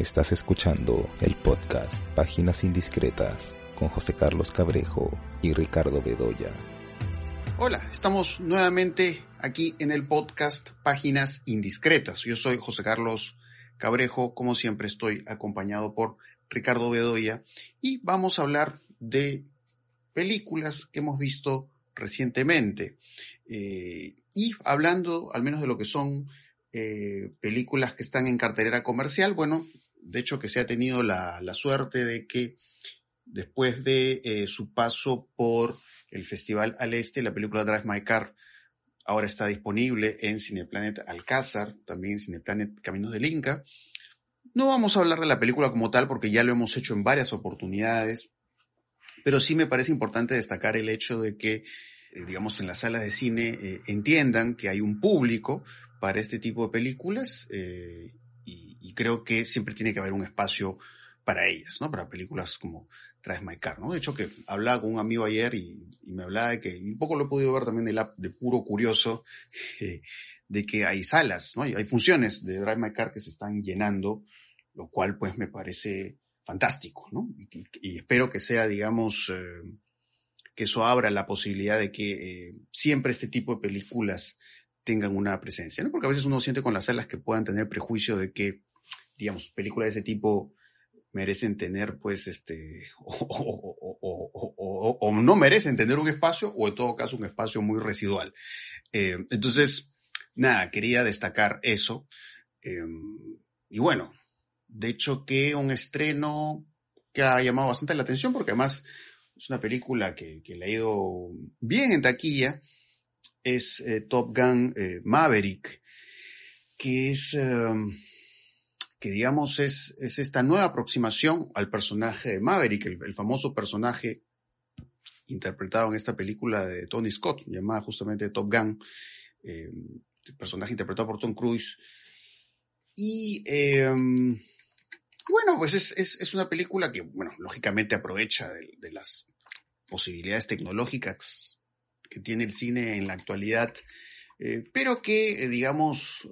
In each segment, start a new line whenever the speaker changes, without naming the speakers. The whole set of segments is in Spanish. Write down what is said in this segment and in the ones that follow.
Estás escuchando el podcast Páginas Indiscretas con José Carlos Cabrejo y Ricardo Bedoya.
Hola, estamos nuevamente aquí en el podcast Páginas Indiscretas. Yo soy José Carlos Cabrejo, como siempre estoy acompañado por Ricardo Bedoya y vamos a hablar de películas que hemos visto recientemente. Eh, y hablando al menos de lo que son eh, películas que están en cartelera comercial, bueno, de hecho que se ha tenido la, suerte de que después de eh, su paso por el Festival al Este, la película Drive My Car ahora está disponible en Cineplanet Alcázar, también en Cineplanet Caminos del Inca. No vamos a hablar de la película como tal porque ya lo hemos hecho en varias oportunidades, pero sí me parece importante destacar el hecho de que, eh, digamos, en las salas de cine eh, entiendan que hay un público para este tipo de películas y, creo que siempre tiene que haber un espacio para ellas, ¿no? Para películas como Traes My Car, ¿no? De hecho, que hablaba con un amigo ayer y, me hablaba de que, y un poco lo he podido ver también de, de puro curioso, eh, de que hay salas, ¿no? Hay, hay, funciones de Drive My Car que se están llenando, lo cual pues me parece fantástico, ¿no? Y, espero que sea, digamos, eh, que eso abra la posibilidad de que eh, siempre este tipo de películas tengan una presencia, ¿no? Porque a veces uno siente con las salas que puedan tener prejuicio de que, digamos, películas de ese tipo merecen tener, pues, este, o, no merecen tener un espacio, o en todo caso un espacio muy residual. Eh, entonces, nada, quería destacar eso. Em, y bueno, de hecho que un estreno que ha llamado bastante la atención, porque además es una película que, que le ha ido bien en taquilla, es eh, Top Gun eh, Maverick, que es em, que digamos es, es esta nueva aproximación al personaje de Maverick, el, famoso personaje interpretado en esta película de Tony Scott, llamada justamente Top Gun, eh, el personaje interpretado por Tom Cruise. Y em, bueno, pues es, es, es, una película que, bueno, lógicamente aprovecha de, las posibilidades tecnológicas que tiene el cine en la actualidad, eh, pero que, digamos,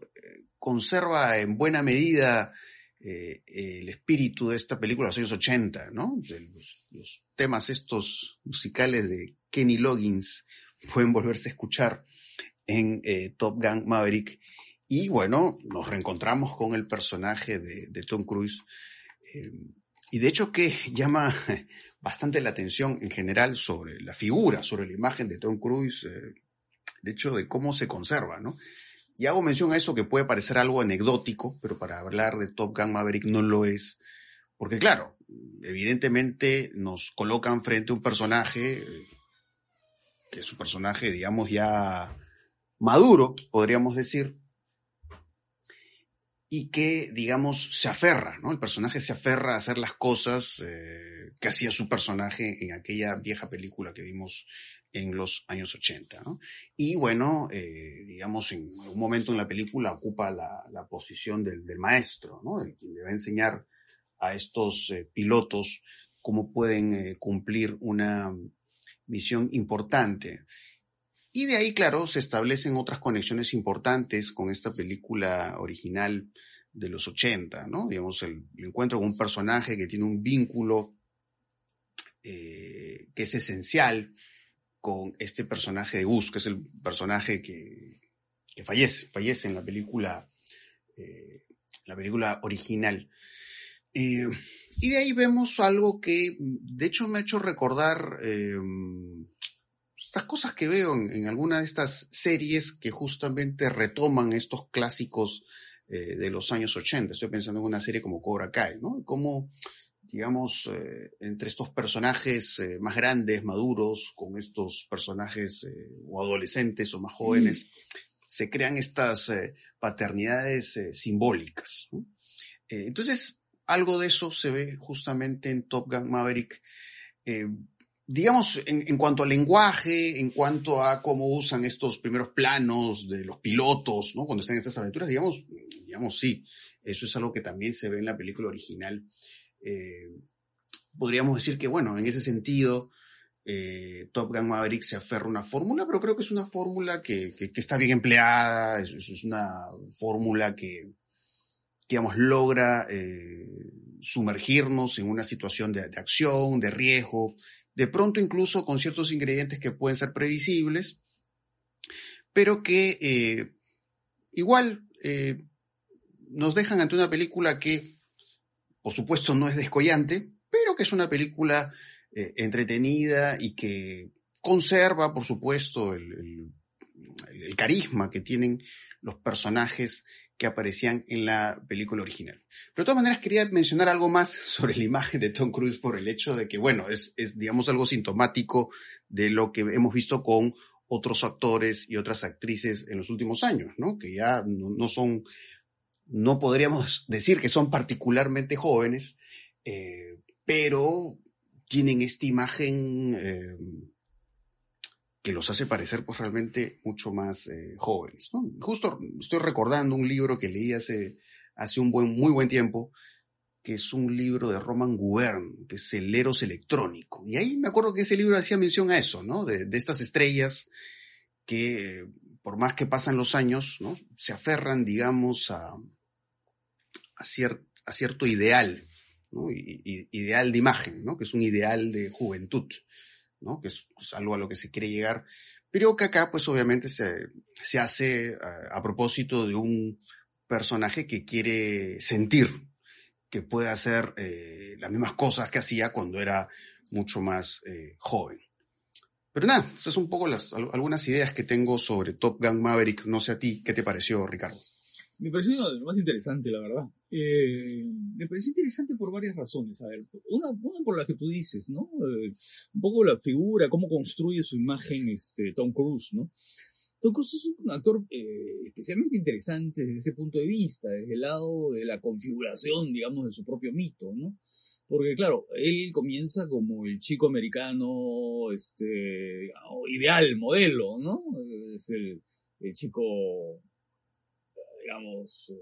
conserva en buena medida eh, el espíritu de esta película de los años 80, ¿no? Los, temas estos musicales de Kenny Loggins pueden volverse a escuchar en eh, Top Gun Maverick. Y bueno, nos reencontramos con el personaje de, Tom Cruise. Eh, y de hecho que llama bastante la atención en general sobre la figura, sobre la imagen de Tom Cruise, de hecho de cómo se conserva, ¿no? Y hago mención a eso que puede parecer algo anecdótico, pero para hablar de Top Gun Maverick no lo es. Porque claro, evidentemente nos colocan frente a un personaje que es un personaje, digamos, ya maduro, podríamos decir, y que, digamos, se aferra, ¿no? El personaje se aferra a hacer las cosas eh, que hacía su personaje en aquella vieja película que vimos en los años 80. ¿no? Y bueno, eh, digamos, en un momento en la película ocupa la, posición del, maestro, ¿no? de quien le va a enseñar a estos eh, pilotos cómo pueden eh, cumplir una misión importante. Y de ahí, claro, se establecen otras conexiones importantes con esta película original de los 80, ¿no? Digamos, el, el encuentro con un personaje que tiene un vínculo que es esencial con este personaje de Gus, que es el personaje que, fallece, fallece en la película, eh, la película original. Eh, y de ahí vemos algo que, de hecho, me ha hecho recordar eh, estas cosas que veo en, en alguna de estas series que justamente retoman estos clásicos de los años 80. Estoy pensando en una serie como Cobra Kai, ¿no? Digamos, eh, entre estos personajes eh, más grandes, maduros, con estos personajes eh, o adolescentes o más jóvenes, se crean estas paternidades simbólicas. entonces, algo de eso se ve justamente en Top Gun Maverick. digamos, en, en, cuanto al lenguaje, en cuanto a cómo usan estos primeros planos de los pilotos, ¿no? Cuando están en estas aventuras, digamos, digamos, sí, eso es algo que también se ve en la película original. Eh, podríamos decir que, bueno, en ese sentido, eh, Top Gun Maverick se aferra a una fórmula, pero creo que es una fórmula que, que, está bien empleada, es, una fórmula que, digamos, logra eh, sumergirnos en una situación de, acción, de riesgo, de pronto incluso con ciertos ingredientes que pueden ser previsibles, pero que igual nos dejan ante una película que, por supuesto, no es descollante, pero que es una película eh, entretenida y que conserva, por supuesto, el, carisma que tienen los personajes que aparecían en la película original. Pero de todas maneras quería mencionar algo más sobre la imagen de Tom Cruise por el hecho de que, bueno, es, digamos, algo sintomático de lo que hemos visto con otros actores y otras actrices en los últimos años, ¿no? Que ya no, son, no podríamos decir que son particularmente jóvenes, eh, pero tienen esta imagen eh, que los hace parecer pues realmente mucho más eh, jóvenes. Justo estoy recordando un libro que leí hace, hace un buen, muy buen tiempo, que es un libro de Roman Gubern, que es El Eros Electrónico. Y ahí me acuerdo que ese libro hacía mención a eso, ¿no? De, estas estrellas que, por más que pasan los años, ¿no? Se aferran, digamos, a, a, a cierto ideal, ideal de imagen, ¿no? Que es un ideal de juventud. ¿no? que es, algo a lo que se quiere llegar, pero que acá pues obviamente se, se hace a, propósito de un personaje que quiere sentir que puede hacer eh, las mismas cosas que hacía cuando era mucho más eh, joven. Pero nada, esas son un poco las, algunas ideas que tengo sobre Top Gun Maverick. No sé a ti, ¿qué te pareció, Ricardo?
Me pareció lo más interesante, la verdad. Eh, me pareció interesante por varias razones. A ver, una, por la que tú dices, ¿no? Eh, un poco la figura, cómo construye su imagen este, Tom Cruise, ¿no? Tom Cruise es un actor eh, especialmente interesante desde ese punto de vista, desde el lado de la configuración, digamos, de su propio mito, ¿no? Porque, claro, él comienza como el chico americano, este, ideal, modelo, ¿no? Es el, chico digamos,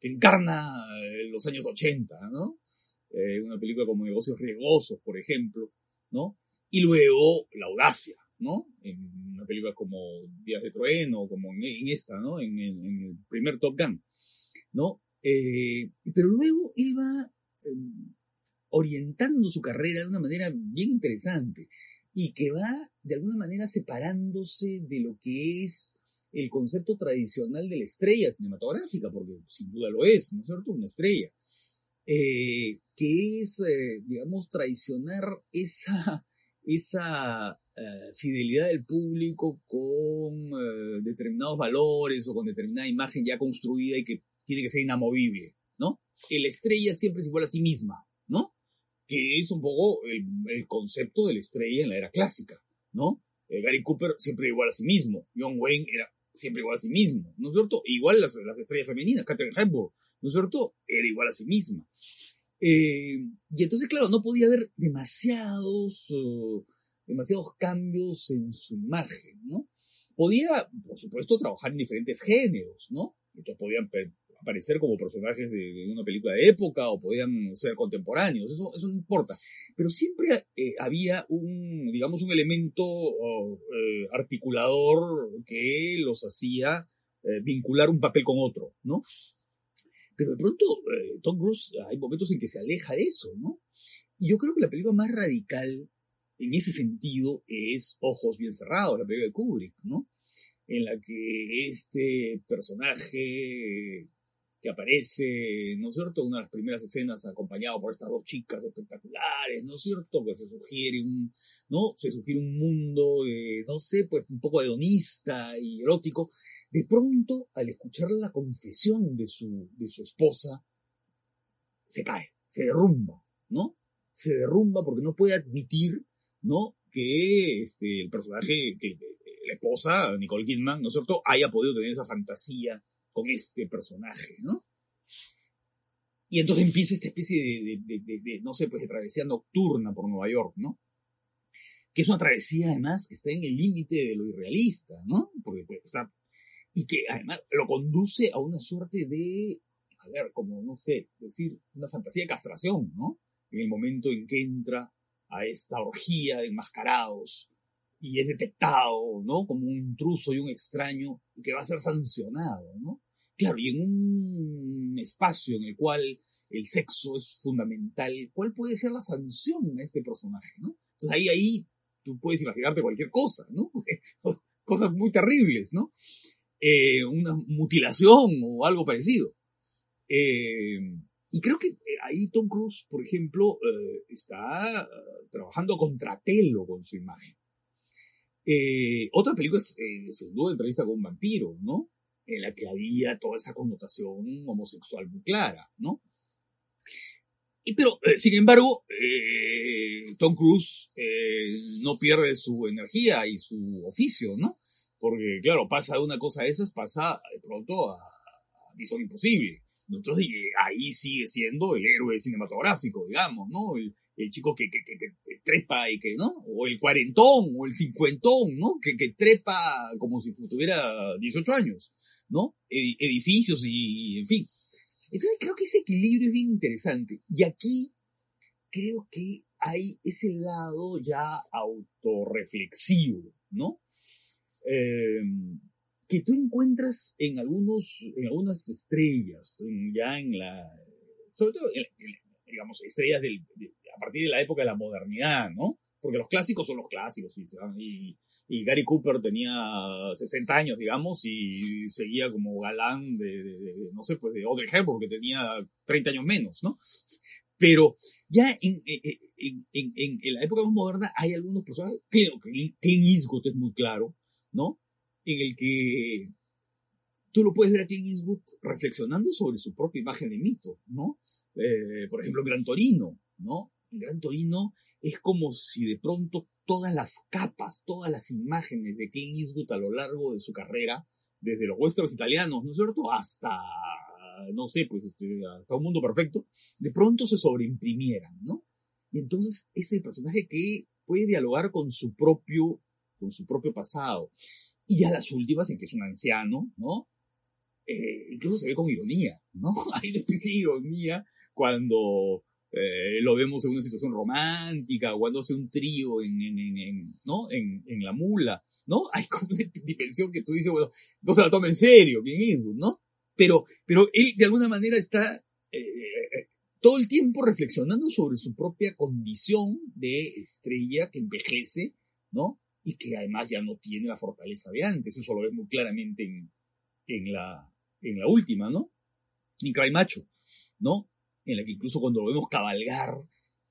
que encarna eh, los años 80, ¿no? Eh, una película como Negocios Riesgosos, por ejemplo, ¿no? Y luego La Audacia, ¿no? En una película como Días de Trueno, como en, esta, ¿no? En, el primer Top Gun, ¿no? pero luego él va em, orientando su carrera de una manera bien interesante y que va de alguna manera separándose de lo que es el concepto tradicional de la estrella cinematográfica, porque sin duda lo es, ¿no es cierto? Una estrella. Eh, que es, eh, digamos, traicionar esa, esa eh, fidelidad del público con determinados valores o con determinada imagen ya construida y que tiene que ser inamovible, ¿no? La estrella siempre es igual a sí misma, ¿no? Que es un poco el, el concepto de la estrella en la era clásica, ¿no? Gary Cooper siempre igual a sí mismo. John Wayne era siempre igual a sí mismo, ¿no es cierto? Igual las, las estrellas femeninas, Catherine Hepburn, ¿no es cierto? Era igual a sí misma. Eh, y entonces, claro, no podía haber demasiados, uh, demasiados cambios en su imagen, ¿no? Podía, por supuesto, trabajar en diferentes géneros, ¿no? Entonces podían aparecer como personajes de, una película de época o podían ser contemporáneos, eso, eso no importa. Pero siempre eh, había un, digamos, un elemento eh, articulador que los hacía eh, vincular un papel con otro, ¿no? Pero de pronto Tom Cruise hay momentos en que se aleja de eso, ¿no? Y yo creo que la película más radical en ese sentido es Ojos bien cerrados, la película de Kubrick, ¿no? En la que este personaje que aparece, ¿no es cierto?, una de las primeras escenas acompañado por estas dos chicas espectaculares, ¿no es cierto?, pues se sugiere un, ¿no? Se sugiere un mundo, no sé, pues un poco hedonista y erótico. De pronto, al escuchar la confesión de su, de su esposa, se cae, se derrumba, ¿no? Se derrumba porque no puede admitir, ¿no?, que este, el personaje, que la esposa, Nicole Kidman, ¿no es cierto?, haya podido tener esa fantasía con este personaje, ¿no? Y entonces empieza esta especie de, no sé, pues de travesía nocturna por Nueva York, ¿no? Que es una travesía además que está en el límite de lo irrealista, ¿no? Porque pues, está... Y que además lo conduce a una suerte de, a ver, como, no sé, decir, una fantasía de castración, ¿no? En el momento en que entra a esta orgía de enmascarados y es detectado, ¿no? Como un intruso y un extraño que va a ser sancionado, ¿no? Claro, y en un espacio en el cual el sexo es fundamental, ¿cuál puede ser la sanción a este personaje, ¿no? Entonces ahí, ahí tú puedes imaginarte cualquier cosa, ¿no? Cosas muy terribles, ¿no? Eh, una mutilación o algo parecido. Eh, y creo que ahí Tom Cruise, por ejemplo, está trabajando contra pelo con su imagen. otra película es, sin duda, Entrevista con un vampiro, ¿no? En la que había toda esa connotación homosexual muy clara, ¿no? Y pero, sin embargo, Tom Cruise no pierde su energía y su oficio, ¿no? Porque, claro, pasa de una cosa a esas, pasa de pronto a, a Misión Imposible. Entonces, ahí sigue siendo el héroe cinematográfico, digamos, ¿no? Chico que, que, trepa y que, ¿no? O el cuarentón, o el cincuentón, ¿no? Que, que trepa como si tuviera 18 años, ¿no? Edificios y, en fin. Entonces, creo que ese equilibrio es bien interesante. Y aquí, creo que hay ese lado ya autorreflexivo, ¿no? Eh, que tú encuentras en algunos, en algunas estrellas, ya en la, sobre todo, digamos, estrellas del, a partir de la época de la modernidad, ¿no? Porque los clásicos son los clásicos, y, Gary Cooper tenía 60 años, digamos, y seguía como galán de, no sé, pues de Audrey Hepburn, que tenía 30 años menos, ¿no? Pero ya en, en, en, en, la época más moderna hay algunos personajes, creo que Clint Eastwood es muy claro, ¿no? En el que tú lo puedes ver a Clint Eastwood reflexionando sobre su propia imagen de mito, ¿no? Eh, por ejemplo, Gran Torino, ¿no? En Gran Torino es como si de pronto todas las capas, todas las imágenes de Clint Eastwood a lo largo de su carrera, desde los westerns italianos, ¿no es cierto?, hasta, no sé, pues, este, hasta un mundo perfecto, de pronto se sobreimprimieran, ¿no? Y entonces es el personaje que puede dialogar con su propio con su propio pasado. Y ya las últimas, en que es un anciano, ¿no? Eh, incluso se ve con ironía, ¿no? Hay una de ironía cuando eh, lo vemos en una situación romántica, cuando hace un trío en, en, en, ¿no? en, en la mula, ¿no? Hay como una dimensión que tú dices, bueno, no se la toma en serio, bien Eastwood, ¿no? Pero, pero él de alguna manera está eh, todo el tiempo reflexionando sobre su propia condición de estrella que envejece, ¿no? y que además ya no tiene la fortaleza de antes. Eso lo ves muy claramente en, en, la, en la última, ¿no? En Cry ¿no? En la que incluso cuando lo vemos cabalgar,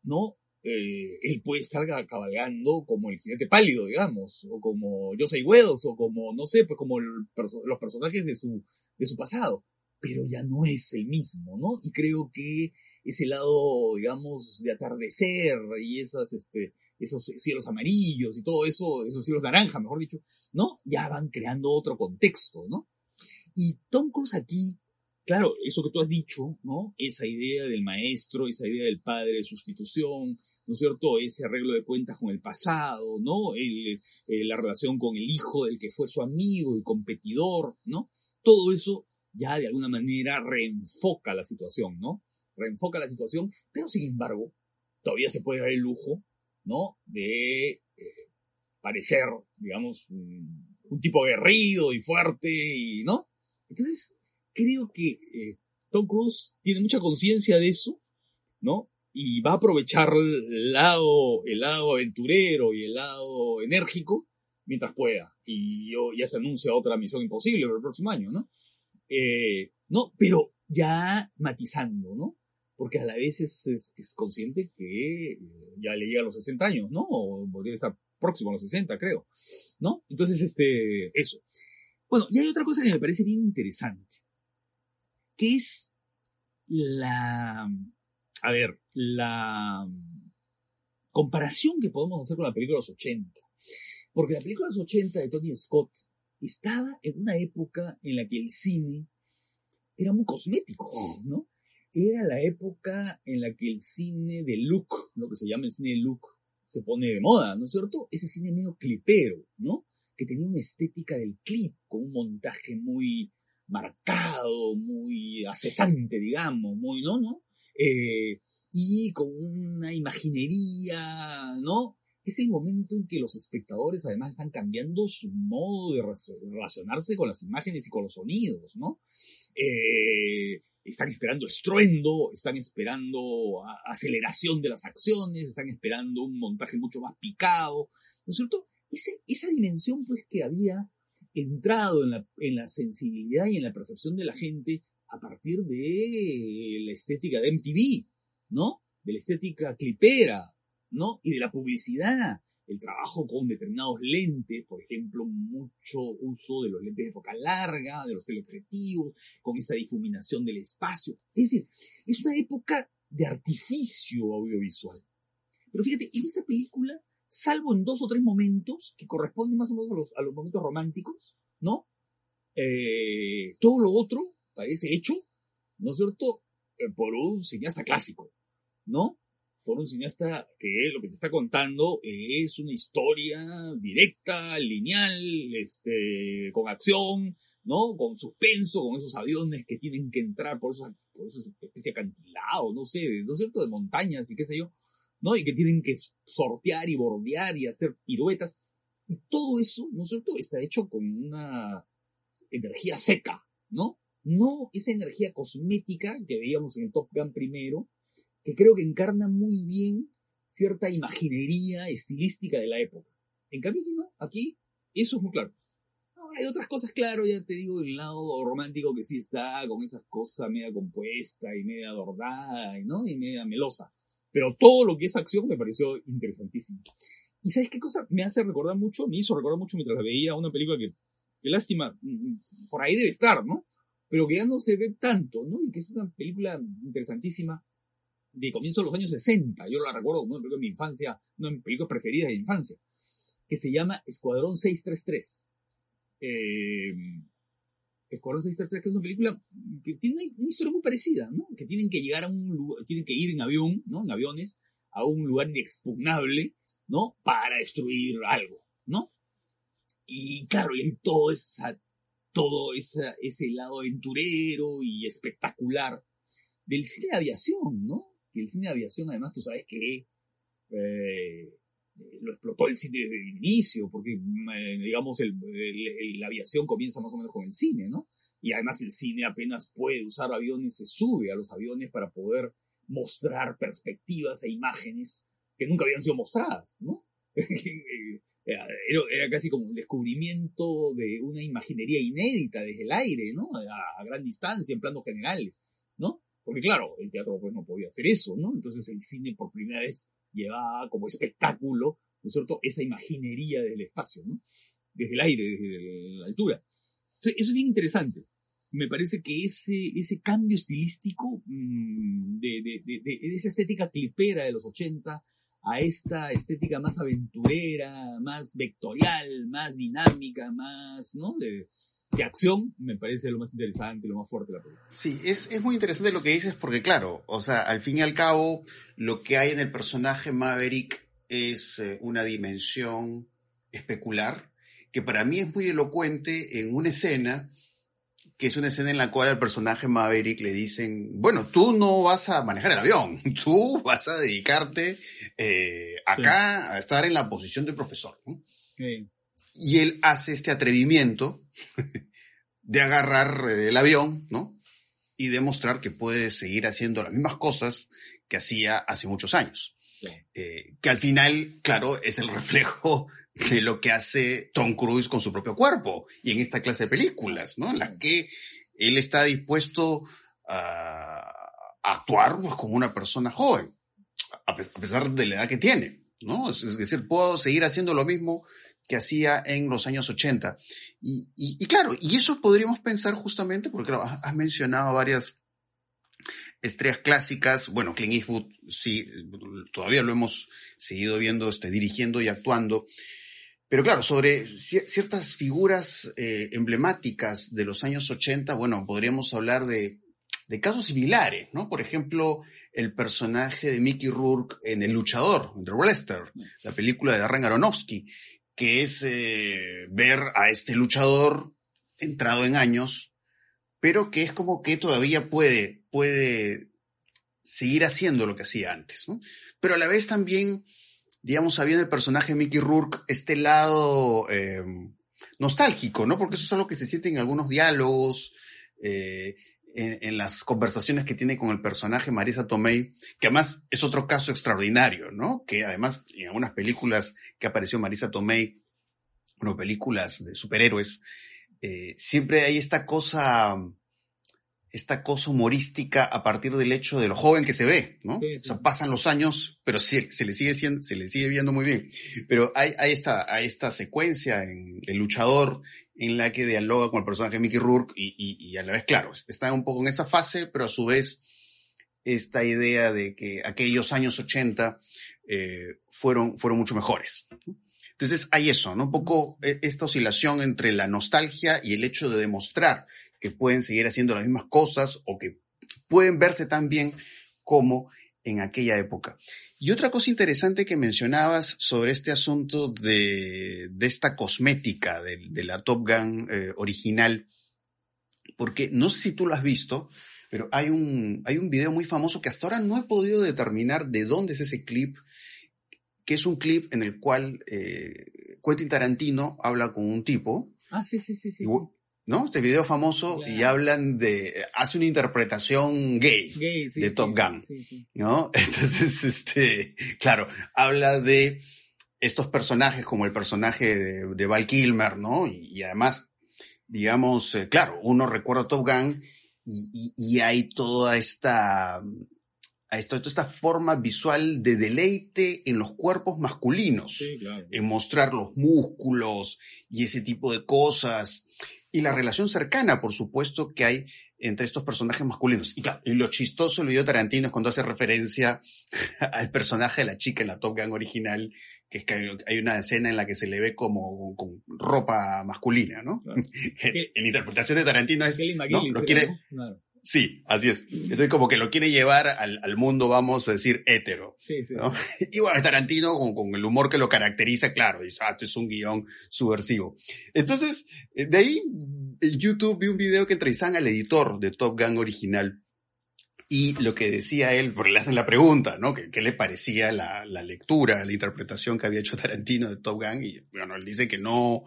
¿no? Eh, él puede estar cabalgando como el jinete pálido, digamos, o como Joseph Wells, o como, no sé, pues como los personajes de su, de su pasado, pero ya no es el mismo, ¿no? Y creo que ese lado, digamos, de atardecer y esas, este, esos cielos amarillos y todo eso, esos cielos naranja, mejor dicho, ¿no? Ya van creando otro contexto, ¿no? Y Tom Cruise aquí, claro, eso que tú has dicho, ¿no? Esa idea del maestro, esa idea del padre de sustitución, ¿no es cierto? Ese arreglo de cuentas con el pasado, ¿no? Eh, la relación con el hijo del que fue su amigo y competidor, ¿no? Todo eso ya de alguna manera reenfoca la situación, ¿no? Reenfoca la situación, pero sin embargo, todavía se puede dar el lujo ¿no? De eh, parecer, digamos, un, tipo aguerrido y fuerte, y, ¿no? Entonces, creo que eh, Tom Cruise tiene mucha conciencia de eso, ¿no? Y va a aprovechar el lado, el lado aventurero y el lado enérgico mientras pueda. Y ya se anuncia otra misión imposible para el próximo año, ¿no? Eh, no, pero ya matizando, ¿no? porque a la vez es, es, consciente que eh, ya le llega a los 60 años, ¿no? O podría estar próximo a los 60, creo, ¿no? Entonces, este, eso. Bueno, y hay otra cosa que me parece bien interesante, que es la, a ver, la comparación que podemos hacer con la película de los 80. Porque la película de los 80 de Tony Scott estaba en una época en la que el cine era muy cosmético, ¿no? era la época en la que el cine de look, lo que se llama el cine de look, se pone de moda, ¿no es cierto? Ese cine medio clipero, ¿no? Que tenía una estética del clip, con un montaje muy marcado, muy acesante, digamos, muy, ¿no? ¿no? Eh, y con una imaginería, ¿no? Es el momento en que los espectadores además están cambiando su modo de relacionarse con las imágenes y con los sonidos, ¿no? Eh, están esperando estruendo, están esperando aceleración de las acciones, están esperando un montaje mucho más picado, ¿no es cierto? esa dimensión pues que había entrado en la, en la sensibilidad y en la percepción de la gente a partir de la estética de MTV, ¿no? De la estética clipera, ¿no? Y de la publicidad, el trabajo con determinados lentes, por ejemplo, mucho uso de los lentes de focal larga, de los teleobjetivos, con esa difuminación del espacio. Es decir, es una época de artificio audiovisual. Pero fíjate, en esta película, salvo en dos o tres momentos que corresponden más o menos a los, a los momentos románticos, ¿no? Eh, todo lo otro parece hecho, ¿no es cierto?, eh, por un cineasta clásico, ¿no? por un cineasta que lo que te está contando es una historia directa, lineal, este, con acción, ¿no? Con suspenso, con esos aviones que tienen que entrar por esos, por esos especie acantilados, no sé, ¿no es cierto?, de montañas y qué sé yo, ¿no? Y que tienen que sortear y bordear y hacer piruetas. Y todo eso, ¿no es cierto?, está hecho con una energía seca, ¿no? No esa energía cosmética que veíamos en el Top Gun primero, que creo que encarna muy bien cierta imaginería estilística de la época. En cambio, aquí no, aquí eso es muy claro. hay otras cosas, claro, ya te digo, el lado romántico que sí está, con esas cosas media compuesta y media adornada, ¿no? Y media melosa. Pero todo lo que es acción me pareció interesantísimo. ¿Y sabes qué cosa me hace recordar mucho? Me hizo recordar mucho mientras veía una película que, qué lástima, mm, mm, por ahí debe estar, ¿no? Pero que ya no se ve tanto, ¿no? Y que es una película interesantísima de comienzo de los años 60, yo la recuerdo como una película de mi infancia, una de mis películas preferidas de infancia, que se llama Escuadrón 633. Eh, Escuadrón 633, que es una película que tiene una historia muy parecida, ¿no? Que tienen que llegar a un lugar, tienen que ir en avión, ¿no? En aviones, a un lugar inexpugnable, ¿no? Para destruir algo, ¿no? Y claro, y hay todo esa, todo esa, ese lado aventurero y espectacular del cine de aviación, ¿no? el cine de aviación, además, tú sabes que eh, lo explotó el cine desde el inicio, porque, eh, digamos, la aviación comienza más o menos con el cine, ¿no? Y además el cine apenas puede usar aviones, se sube a los aviones para poder mostrar perspectivas e imágenes que nunca habían sido mostradas, ¿no? era, casi como un descubrimiento de una imaginería inédita desde el aire, ¿no? A, a gran distancia, en planos generales, ¿no? Porque claro, el teatro pues no podía hacer eso, ¿no? Entonces el cine por primera vez llevaba como espectáculo, ¿no es cierto?, esa imaginería del espacio, ¿no? Desde el aire, desde la altura. Entonces, eso es bien interesante. Me parece que ese, ese cambio estilístico mm, de, de, de, de, esa estética clipera de los 80 a esta estética más aventurera, más vectorial, más dinámica, más, ¿no? De, de acción me parece lo más interesante, lo más fuerte de la película.
Sí, es, es muy interesante lo que dices porque claro, o sea, al fin y al cabo, lo que hay en el personaje Maverick es eh, una dimensión especular que para mí es muy elocuente en una escena que es una escena en la cual al personaje Maverick le dicen, bueno, tú no vas a manejar el avión, tú vas a dedicarte eh, acá a estar en la posición de profesor. Y él hace este atrevimiento de agarrar eh, el avión, ¿no? Y demostrar que puede seguir haciendo las mismas cosas que hacía hace muchos años. Eh, que al final, claro, es el reflejo de lo que hace Tom Cruise con su propio cuerpo y en esta clase de películas, ¿no? En la que él está dispuesto a, actuar pues, como una persona joven, a, pesar de la edad que tiene, ¿no? Es decir, puedo seguir haciendo lo mismo que hacía en los años 80. Y, claro, y eso podríamos pensar justamente, porque has mencionado varias estrellas clásicas, bueno, Clint Eastwood sí, todavía lo hemos seguido viendo, este, dirigiendo y actuando, pero claro, sobre ciertas figuras eh, emblemáticas de los años 80, bueno, podríamos hablar de, de, casos similares, ¿no? Por ejemplo, el personaje de Mickey Rourke en El Luchador, The Wrestler, la película de Darren Aronofsky, que es eh, ver a este luchador entrado en años, pero que es como que todavía puede, puede seguir haciendo lo que hacía antes, Pero a la vez también, digamos, había en el personaje Mickey Rourke este lado em, nostálgico, ¿no? Porque eso es algo que se siente en algunos diálogos, eh, en, en, las conversaciones que tiene con el personaje Marisa Tomei, que además es otro caso extraordinario, ¿no? Que además en algunas películas que apareció Marisa Tomei, bueno, películas de superhéroes, eh, siempre hay esta cosa, esta cosa humorística a partir del hecho de lo joven que se ve, ¿no?
Sí, sí.
O sea, pasan los años, pero sí, se le sigue siendo, se le sigue viendo muy bien. Pero hay, hay esta, hay esta secuencia en El Luchador en la que dialoga con el personaje Mickey Rourke y, y, y a la vez, claro, está un poco en esa fase, pero a su vez esta idea de que aquellos años 80 eh, fueron, fueron mucho mejores. Entonces hay eso, ¿no? Un poco eh, esta oscilación entre la nostalgia y el hecho de demostrar que pueden seguir haciendo las mismas cosas o que pueden verse tan bien como en aquella época. Y otra cosa interesante que mencionabas sobre este asunto de, de esta cosmética de, de, la Top Gun eh, original, porque no sé si tú lo has visto, pero hay un, hay un video muy famoso que hasta ahora no he podido determinar de dónde es ese clip, que es un clip en el cual eh, Quentin Tarantino habla con un tipo.
Ah, sí, sí, sí, sí.
Y, ¿no? Este video famoso claro. y hablan de, hace una interpretación gay,
gay sí,
de Top
sí,
Gun,
sí,
¿no? Entonces, este, claro, habla de estos personajes como el personaje de, de Val Kilmer, ¿no? Y, y además, digamos, eh, claro, uno recuerda Top Gun y, y, y hay toda esta, a esto, toda esta forma visual de deleite en los cuerpos masculinos,
claro.
en mostrar los músculos y ese tipo de cosas y la relación cercana, por supuesto, que hay entre estos personajes masculinos. Y claro, y lo chistoso del video Tarantino es cuando hace referencia al personaje de la chica en la Top Gun original, que es que hay una escena en la que se le ve como con ropa masculina, ¿no? Claro. en, interpretación de Tarantino es, ¿no? Lo quiere, ¿no? Claro. Sí, así es. Entonces como que lo quiere llevar al, al mundo, vamos a decir, hétero.
Sí, sí.
¿no? Y bueno, Tarantino con, con, el humor que lo caracteriza, claro, dice, ah, esto es un guion subversivo. Entonces, eh, de ahí, en YouTube vi un video que entrevistan al editor de Top Gun original. Y lo que decía él, porque le hacen la pregunta, ¿no? ¿Qué, qué le parecía la, la, lectura, la interpretación que había hecho Tarantino de Top Gun? Y bueno, él dice que no,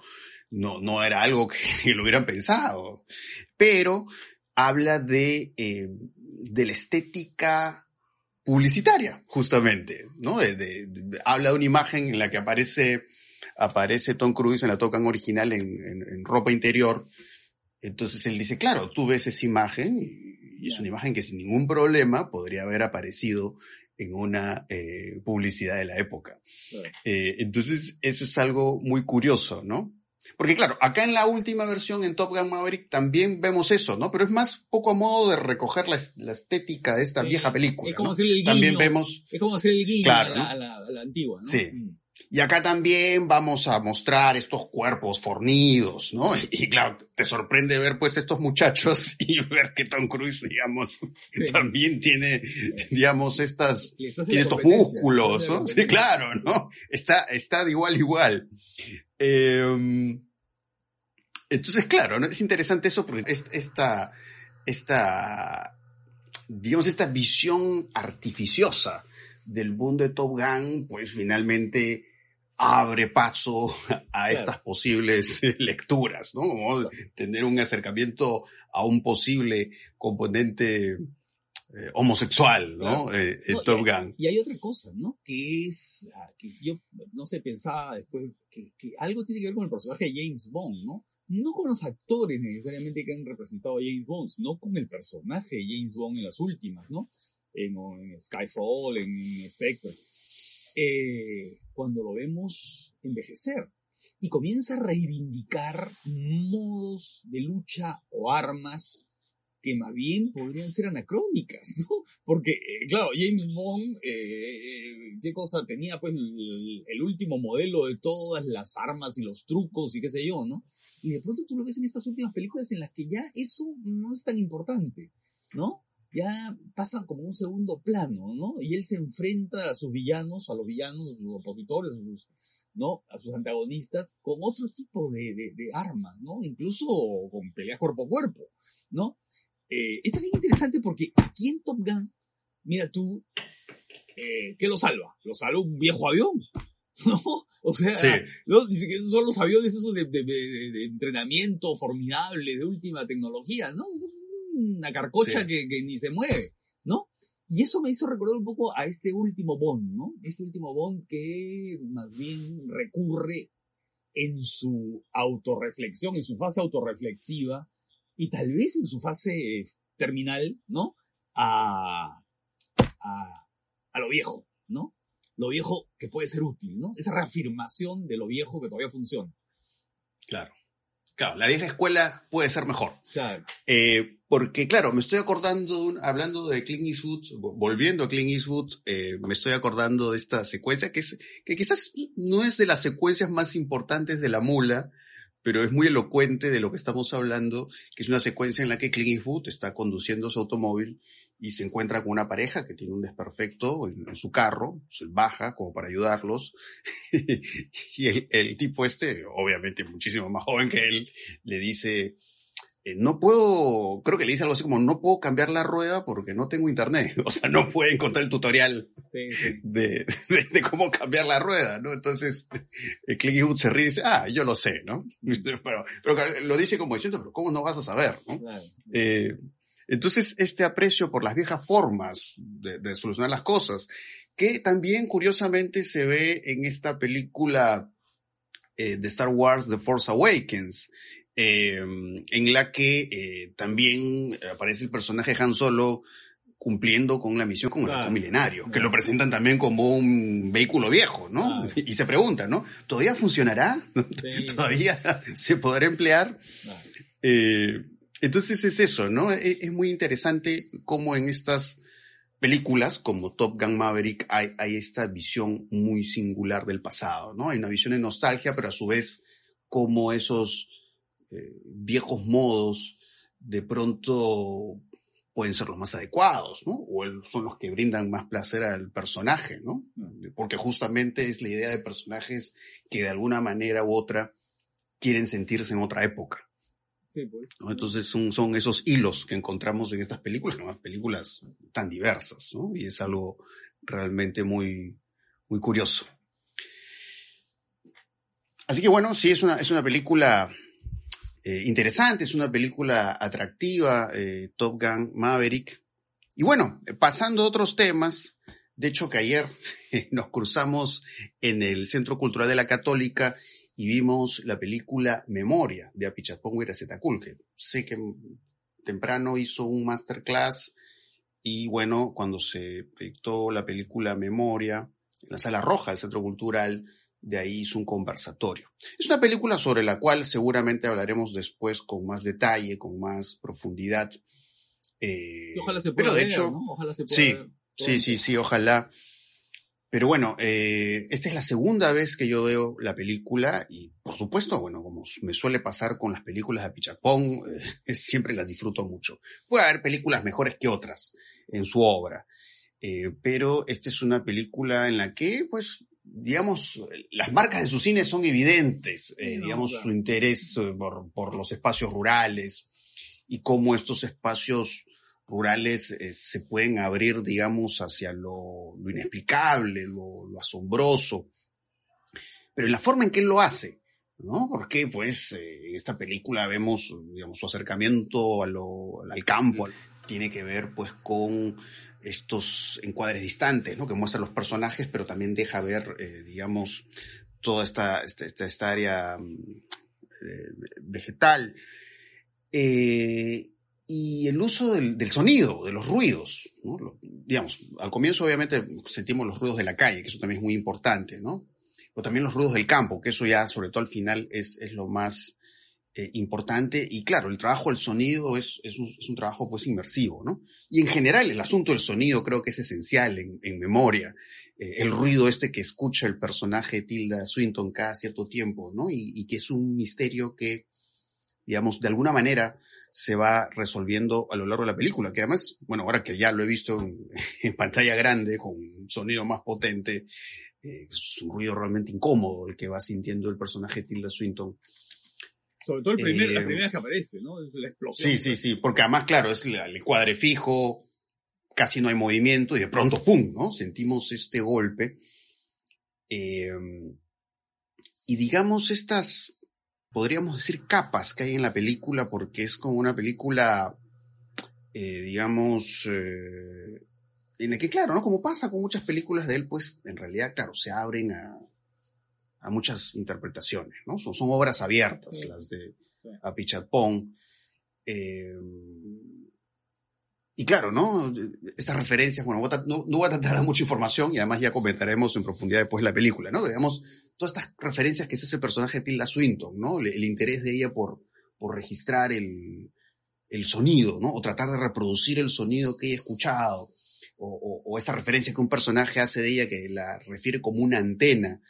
no, no era algo que, que lo hubieran pensado. Pero habla de, eh, de la estética publicitaria, justamente, ¿no? De, de, de, habla de una imagen en la que aparece, aparece Tom Cruise en la Top Gun original en, en, en, ropa interior. Entonces él dice, claro, tú ves esa imagen y, y es una imagen que sin ningún problema podría haber aparecido en una eh, publicidad de la época. Eh, entonces eso es algo muy curioso, ¿no? Porque claro, acá en la última versión, en Top Gun Maverick, también vemos eso, ¿no? Pero es más poco a modo de recoger la, la estética de esta sí, vieja película.
Es como
¿no?
hacer el guiño.
También vemos...
Es como hacer el guiño
claro,
a, la, a, la, a, la, antigua, ¿no?
Sí. Mm. Y acá también vamos a mostrar estos cuerpos fornidos, ¿no? Y, y, claro, te sorprende ver pues estos muchachos y ver que Tom Cruise, digamos, sí. también tiene, digamos, estas, tiene estos músculos, ¿no? Sí, claro, ¿no? Está, está de igual igual. Eh, entonces, claro, ¿no? es interesante eso porque esta, esta, digamos, esta visión artificiosa del mundo de Top Gun, pues finalmente abre paso a estas claro. posibles lecturas, ¿no? Como tener un acercamiento a un posible componente eh, homosexual, ¿no?
Claro.
Eh,
no
Top
y
hay,
Gun. Y hay otra cosa, ¿no? Que es, ah, que yo, no sé, pensaba después, que, que, algo tiene que ver con el personaje de James Bond, ¿no? No con los actores necesariamente que han representado a James Bond, sino con el personaje de James Bond en las últimas, ¿no? En, Skyfall, en Spectre. Eh, cuando lo vemos envejecer y comienza a reivindicar modos de lucha o armas que más bien podrían ser anacrónicas, ¿no? Porque, eh, claro, James Bond, eh, ¿qué cosa? Tenía pues el, el, último modelo de todas las armas y los trucos y qué sé yo, ¿no? Y de pronto tú lo ves en estas últimas películas en las que ya eso no es tan importante, ¿no? Ya pasa como un segundo plano, ¿no? Y él se enfrenta a sus villanos, a los villanos, a sus opositores, a sus, ¿no? A sus antagonistas con otro tipo de, de, de armas, ¿no? Incluso con peleas cuerpo a cuerpo, ¿no? Eh, esto es bien interesante porque aquí en Top Gun, mira tú, eh, ¿qué lo salva? Lo salva un viejo avión, ¿no? O sea,
sí.
¿no? dice que son los aviones esos de, de, de, de, entrenamiento formidable, de última tecnología, ¿no? una carcocha
Sí.
que, que ni se mueve, ¿no? Y eso me hizo recordar un poco a este último Bond, ¿no? Este último Bond que más bien recurre en su autorreflexión, en su fase autorreflexiva y tal vez en su fase terminal, ¿no? A, a, a lo viejo, ¿no? Lo viejo que puede ser útil, ¿no? Esa reafirmación de lo viejo que todavía funciona.
Claro. Claro, la vieja escuela puede ser mejor.
Claro.
Eh, porque, claro, me estoy acordando, hablando de Clint Eastwood, vo- volviendo a Clint Eastwood, eh, me estoy acordando de esta secuencia que, es, que quizás no es de las secuencias más importantes de la mula, pero es muy elocuente de lo que estamos hablando, que es una secuencia en la que Clint Eastwood está conduciendo su automóvil y se encuentra con una pareja que tiene un desperfecto en, su carro, se baja como para ayudarlos, y el, el tipo este, obviamente muchísimo más joven que él, le dice, eh, no puedo, creo que le dice algo así como, no puedo cambiar la rueda porque no tengo internet. O sea, no puede encontrar el tutorial
Sí, sí.
de, de- de cómo cambiar la rueda, ¿no? Entonces, eh, Clint Eastwood se ríe y dice, ah, yo lo sé, ¿no? Pero, pero lo dice como diciendo, pero ¿cómo no vas a saber, no?
Claro.
Eh, entonces, este aprecio por las viejas formas de, de solucionar las cosas, que también curiosamente se ve en esta película eh, de Star Wars, The Force Awakens, eh, en la que eh, también aparece el personaje Han Solo cumpliendo con la misión con el
Claro.
milenario, que lo presentan también como un vehículo viejo, ¿no?
Claro.
Y se pregunta, ¿no? ¿Todavía funcionará?
Sí,
¿Todavía se podrá emplear?
claro.
Eh, entonces es eso, ¿no? E, Es, es muy interesante cómo en estas películas como Top Gun Maverick hay, hay esta visión muy singular del pasado, ¿no? Hay una visión de nostalgia, pero a su vez como esos eh, viejos modos de pronto pueden ser los más adecuados, ¿no? O el- son los que brindan más placer al personaje, ¿no? Porque justamente es la idea de personajes que de alguna manera u otra quieren sentirse en otra época.
Sí, pues.
¿no? Entonces son, son esos hilos que encontramos en estas películas, ¿no? películas tan diversas, ¿no? Y es algo realmente muy, muy curioso. Así que bueno, sí, es una, es una película eh, interesante, es una película atractiva, eh, Top Gun Maverick. Y bueno, pasando a otros temas, de hecho que ayer nos cruzamos en el Centro Cultural de la Católica y vimos la película Memoria de Apichatpong Iracetakul, sé que temprano hizo un masterclass y bueno, cuando se proyectó la película Memoria en la Sala Roja del Centro Cultural, de ahí hizo un conversatorio. Es una película sobre la cual seguramente hablaremos después con más detalle, con más profundidad. Eh,
ojalá se pueda
pero de
ver,
hecho,
¿no? Ojalá se pueda
sí,
ver
Sí, sí, sí, ojalá. Pero bueno, eh, esta es la segunda vez que yo veo la película y por supuesto, bueno, como me suele pasar con las películas de Pichapón, eh, siempre las disfruto mucho. Puede haber películas mejores que otras en su obra, eh, pero esta es una película en la que, pues, digamos, las marcas de su cine son evidentes, eh,
no,
digamos,
claro.
su interés eh, por, por los espacios rurales y cómo estos espacios rurales eh, se pueden abrir, digamos, hacia lo, lo inexplicable, lo, lo asombroso, pero en la forma en que él lo hace, ¿no? Porque, pues, eh, en esta película vemos, digamos, su acercamiento a lo- al campo, tiene que ver, pues, con estos encuadres distantes, ¿no? Que muestran los personajes, pero también deja ver, eh, digamos, toda esta, esta, esta, área mm, eh, vegetal. Eh, y el uso del, sonido, de los ruidos, ¿no? Digamos, al comienzo obviamente sentimos los ruidos de la calle, que eso también es muy importante, ¿no? Pero también los ruidos del campo, que eso ya, sobre todo al final, es, es lo más eh, importante. Y claro, el trabajo del sonido es, es, un, trabajo pues inmersivo, ¿no? Y en general, el asunto del sonido creo que es esencial en, memoria. Eh, el ruido este que escucha el personaje Tilda Swinton cada cierto tiempo, ¿no? Y, que es un misterio que, digamos, de alguna manera se va resolviendo a lo largo de la película, que además, bueno, ahora que ya lo he visto en, en pantalla grande, con un sonido más potente, eh, es un ruido realmente incómodo el que va sintiendo el personaje Tilda Swinton.
Sobre todo el primer,
Eh,
las primeras que aparece, ¿no? Es La explosión.
Sí, sí, sí, porque además, claro, es la- el cuadre fijo, casi no hay movimiento y de pronto, ¡pum!, ¿no? Sentimos este golpe. Eh, y digamos estas, podríamos decir capas que hay en la película porque es como una película eh, digamos, eh, en el que, claro, ¿no? Como pasa con muchas películas de él, pues en realidad, claro, se abren a, a muchas interpretaciones, ¿no? Son, son obras abiertas
Sí.
las de. Apichatpong. Eh, y claro, ¿no? Estas referencias, bueno, no, no voy a tratar de dar mucha información y además ya comentaremos en profundidad después la película, ¿no? Digamos, todas estas referencias que es ese personaje de Tilda Swinton, ¿no? El, el interés de ella por, por registrar el, el sonido, ¿no? O tratar de reproducir el sonido que ella ha escuchado. O, o- o esa referencia que un personaje hace de ella que la refiere como una antena,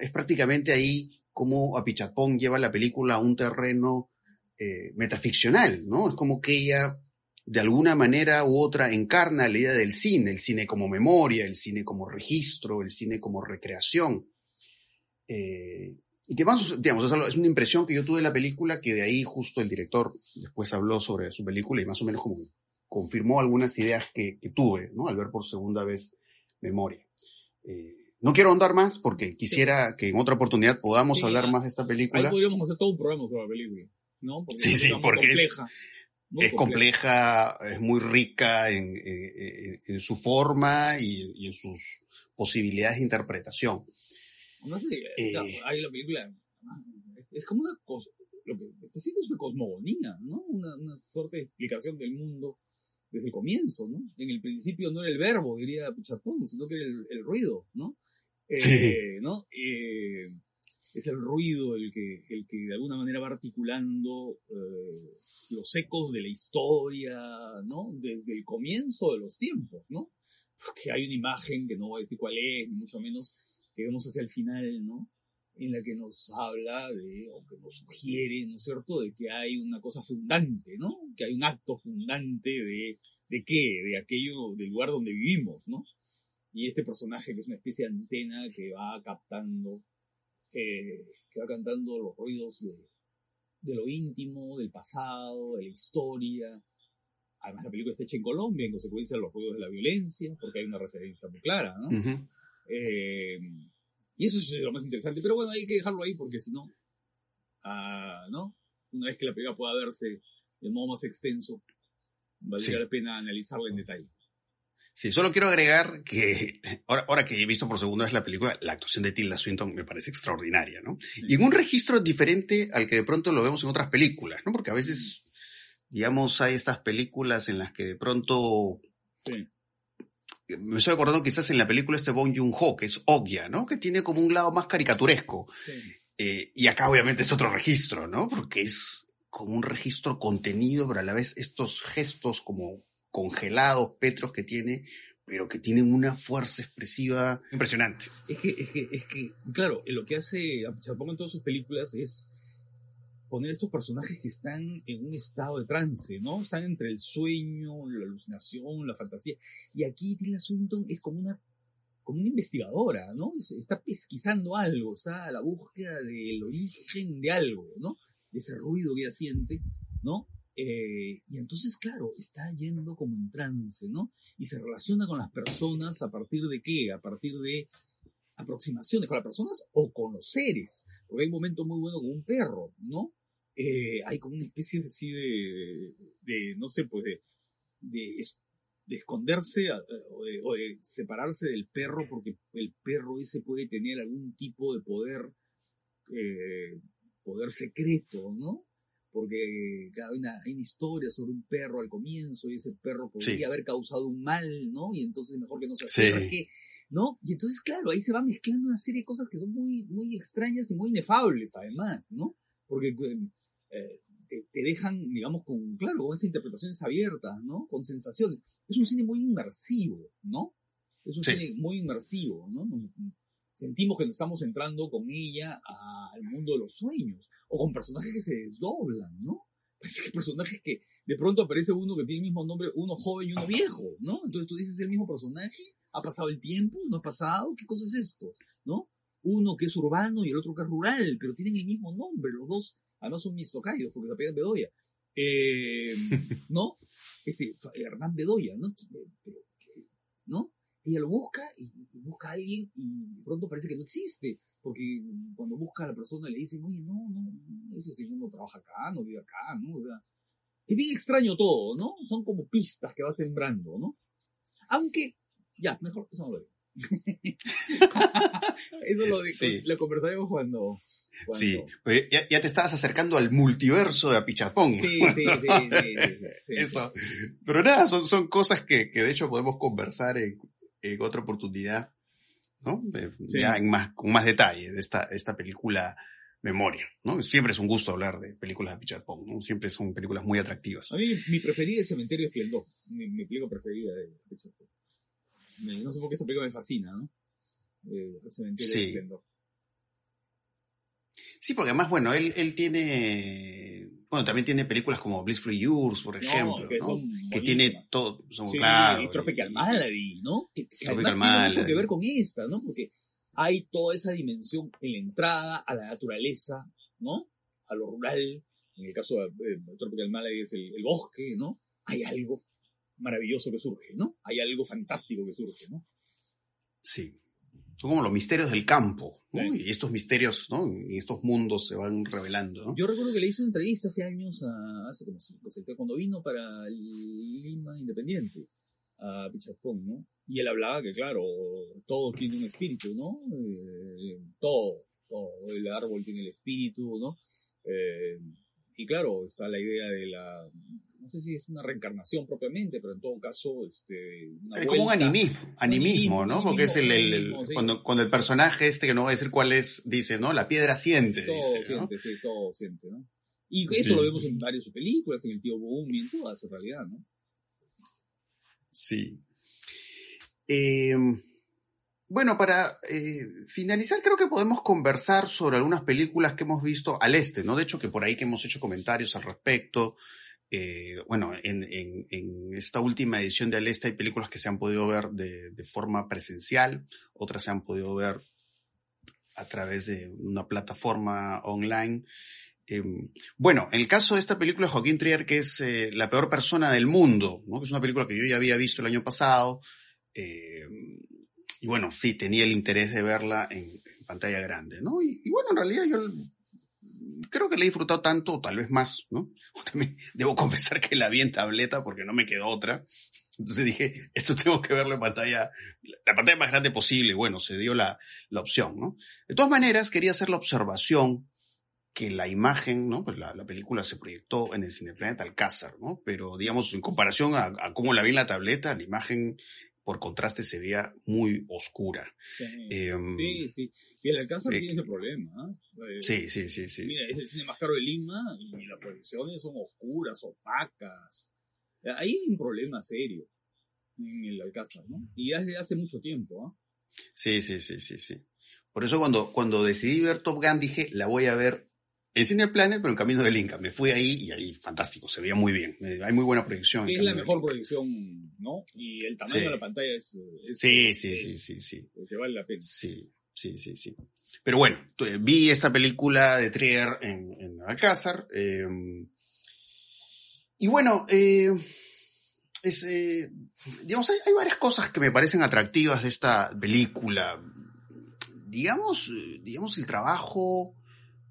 Es prácticamente ahí como Apichatpong lleva la película a un terreno eh, metaficcional, ¿no? Es como que ella de alguna manera u otra encarna la idea del cine, el cine como memoria, el cine como registro, el cine como recreación. Eh, y que más, digamos, es, una impresión que yo tuve de la película, que de ahí justo el director después habló sobre su película y más o menos como confirmó algunas ideas que, que tuve, ¿no? Al ver por segunda vez Memoria. Eh, no quiero ahondar más porque quisiera que en otra oportunidad podamos
Sí,
hablar más de esta
Ahí
película.
podríamos hacer todo un programa sobre la película, ¿no? Porque
Sí,
es
sí, porque es-
compleja,
es compleja, es muy rica en, en su forma y, y en sus posibilidades de interpretación.
No sé,
Eh.
claro, hay la película. Es, como una cosa. Lo que está haciendo es una cosmogonía, ¿no? Una, una suerte de explicación del mundo desde el comienzo, ¿no? En el principio no era el verbo, diría Pichatón, sino que era el, el ruido, ¿no? Eh,
Sí.
¿no? Eh, es el ruido el que, el que de alguna manera va articulando eh, los ecos de la historia, ¿no? Desde el comienzo de los tiempos, ¿no? Porque hay una imagen que no voy a decir cuál es, ni mucho menos, que vemos hacia el final, ¿no? En la que nos habla de, o que nos sugiere, ¿no es cierto?, de que hay una cosa fundante, ¿no? Que hay un acto fundante de, ¿de qué? De aquello, del lugar donde vivimos, ¿no? Y este personaje que es una especie de antena que va captando, eh, que va cantando los ruidos de, de lo íntimo, del pasado, de la historia. Además, la película está hecha en Colombia, en consecuencia, los ruidos de la violencia, porque hay una referencia muy clara, ¿no? Eh, y eso es lo más interesante. Pero bueno, hay que dejarlo ahí porque si no, ah, ¿no? Una vez que la película pueda verse de modo más extenso, valdría
Sí.
la pena analizarla en detalle.
Sí, solo quiero agregar que ahora, ahora que he visto por segunda vez la película, la actuación de Tilda Swinton me parece extraordinaria, ¿no? Y en un registro diferente al que de pronto lo vemos en otras películas, ¿no? Porque a veces, digamos, hay estas películas en las que de pronto
Sí.
me estoy acordando quizás en la película este Bong Joon-ho, que es Ogya, ¿no? Que tiene como un lado más caricaturesco.
sí.
Eh, y acá obviamente es otro registro, ¿no? Porque es como un registro contenido, pero a la vez estos gestos como congelados, petros que tiene, pero que tienen una fuerza expresiva impresionante.
Es que, es que, es que, claro, lo que hace Chapón en todas sus películas es poner estos personajes que están en un estado de trance, ¿no? Están entre el sueño, la alucinación, la fantasía. Y aquí Tilda Swinton es como una, como una investigadora, ¿no? Es- Está pesquisando algo, está a la búsqueda del origen de algo, ¿no? De ese ruido que ella siente, ¿no? Eh, y entonces, claro, está yendo como en trance, ¿no? Y se relaciona con las personas a partir de qué? A partir de aproximaciones con las personas o con los seres. Porque hay un momento muy bueno con un perro, ¿no? Eh, hay como una especie así de, de no sé, pues de, de, de esconderse a- o, de, o de separarse del perro porque el perro ese puede tener algún tipo de poder, eh, poder secreto, ¿no? Porque claro, hay, una, hay una historia sobre un perro al comienzo y ese perro podría
Sí.
haber causado un mal, ¿no? Y entonces es mejor que no se
Sí.
acerque, ¿no? Y entonces, claro, ahí se va mezclando una serie de cosas que son muy, muy extrañas y muy inefables, además, ¿no? Porque eh, te, te dejan, digamos, con, claro, con esas interpretaciones abiertas, ¿no? Con sensaciones. Es un cine muy inmersivo, ¿no? Es un
Sí.
cine muy inmersivo, ¿no? Sentimos que nos estamos entrando con ella al mundo de los sueños, o con personajes que se desdoblan, ¿no? Parece que personajes que de pronto aparece uno que tiene el mismo nombre, uno joven y uno viejo, ¿no? Entonces tú dices, ¿es el mismo personaje? ¿Ha pasado el tiempo? ¿No ha pasado? ¿Qué cosa es esto? ¿No? Uno que es urbano y el otro que es rural, pero tienen el mismo nombre, los dos, además son mis tocayos, porque se apellan Bedoya. Eh, ¿No? Ese, Fa- Hernán Bedoya, ¿no? ¿qué? ¿No? Ella lo busca y, y busca a alguien y de pronto parece que no existe, porque cuando busca a la persona le dicen, oye, no, no, ese señor no trabaja acá, no vive acá, ¿no? O sea, es bien extraño todo, ¿no? Son como pistas que va sembrando, ¿no? Aunque, ya, mejor eso no lo digo. eso lo,
Sí.
lo conversaremos cuando, cuando-
Sí, pues ya, ya te estabas acercando al multiverso de Apichapón.
Sí, sí, sí, sí, sí, sí.
Eso. Pero nada, son, son cosas que, que de hecho podemos conversar en, en otra oportunidad, ¿no?
Sí.
Ya en más, con más detalle de esta, esta película Memoria, ¿no? Siempre es un gusto hablar de películas de Apichapón, ¿no? Siempre son películas muy atractivas.
A mí mi preferida es Cementerio Esplendor. Mi, mi película preferida de Ford. Me- No sé por qué esa película me fascina, ¿no? Eh, Cementerio
Sí.
Esplendor.
Sí, porque además, bueno, él, él tiene, bueno, también tiene películas como Blissful Yours, por
No,
ejemplo,
que
tiene todo, son
Sí,
claro.
y Tropical Malady, ¿no? Que, además tiene mucho
Malady.
que ver con esta, ¿no? Porque hay toda esa dimensión en la entrada a la naturaleza, ¿no? A lo rural. En el caso de eh, Tropical Malady es el, el bosque, ¿no? Hay algo maravilloso que surge, ¿no? Hay algo fantástico que surge, ¿no?
Sí. Son como los misterios del campo, ¿no?
Sí.
Y estos misterios, ¿no? Y estos mundos se van revelando, ¿no?
Yo recuerdo que le hice una entrevista hace años, a, hace como cinco o seis, cuando vino para Lima Independiente, a Pichapón, ¿no? Y él hablaba que, claro, todo tiene un espíritu, ¿no? Eh, todo, todo, el árbol tiene el espíritu, ¿no? Eh, y claro, está la idea de la, no sé si es una reencarnación propiamente, pero en todo caso, este, una
Es como un animismo, animismo,
animismo,
¿no? Porque es el, el- el-
animismo, sí.
cuando, cuando el personaje este, que no voy a decir cuál es, dice, ¿no? La piedra siente,
Todo
dice, ¿no?
siente, sí, todo siente, ¿no? Y eso
Sí.
lo vemos en varias películas, en El Tío Boom y en todas, en realidad, ¿no?
Sí. Eh, bueno, para eh, finalizar, creo que podemos conversar sobre algunas películas que hemos visto al este, ¿no? De hecho, que por ahí que hemos hecho comentarios al respecto. Eh, bueno, en, en- en esta última edición de Al Este hay películas que se han podido ver de, de forma presencial, otras se han podido ver a través de una plataforma online. Eh, bueno, en el caso de esta película de Joaquín Trier, que es eh, La peor persona del mundo, ¿no? que es una película que yo ya había visto el año pasado, eh, y bueno, sí, tenía el interés de verla en, en pantalla grande, ¿no? Y, y bueno, en realidad yo creo que la he disfrutado tanto, o tal vez más, ¿no? También debo confesar que la vi en tableta porque no me quedó otra. Entonces dije, esto tengo que verlo en pantalla, la pantalla más grande posible. Bueno, se dio la, la opción, ¿no? De todas maneras, quería hacer la observación que la imagen, ¿no? Pues la, la película se proyectó en el Cineplaneta Alcázar, ¿no? Pero, digamos, en comparación a, a cómo la vi en la tableta, la imagen, por contraste, se veía muy oscura.
Sí,
Em,
sí, sí. Y el Alcázar
eh,
tiene ese problema. ¿ah? Eh,
Sí, sí, sí, sí.
Mira, es el cine más caro de Lima y las proyecciones son oscuras, opacas. Ahí hay un problema serio en el Alcázar, ¿no? Y desde hace mucho tiempo, ¿ah?
Sí, sí, sí, sí, sí. Por eso cuando, cuando decidí ver Top Gun dije, la voy a ver en Cine Planet, pero en Camino del Inca. Me fui ahí y ahí, fantástico, se veía muy bien. Eh, Hay muy buena proyección.
es la mejor proyección, ¿no? Y el tamaño
Sí.
de la pantalla es, es-
Sí, sí,
es-
sí, sí, sí.
que vale la pena.
Sí, sí, sí, sí. Pero bueno, eh, vi esta película de Trier en, en Alcázar. eh, y bueno, eh, es, eh, digamos, hay, hay varias cosas que me parecen atractivas de esta película. Digamos, eh, digamos, el trabajo,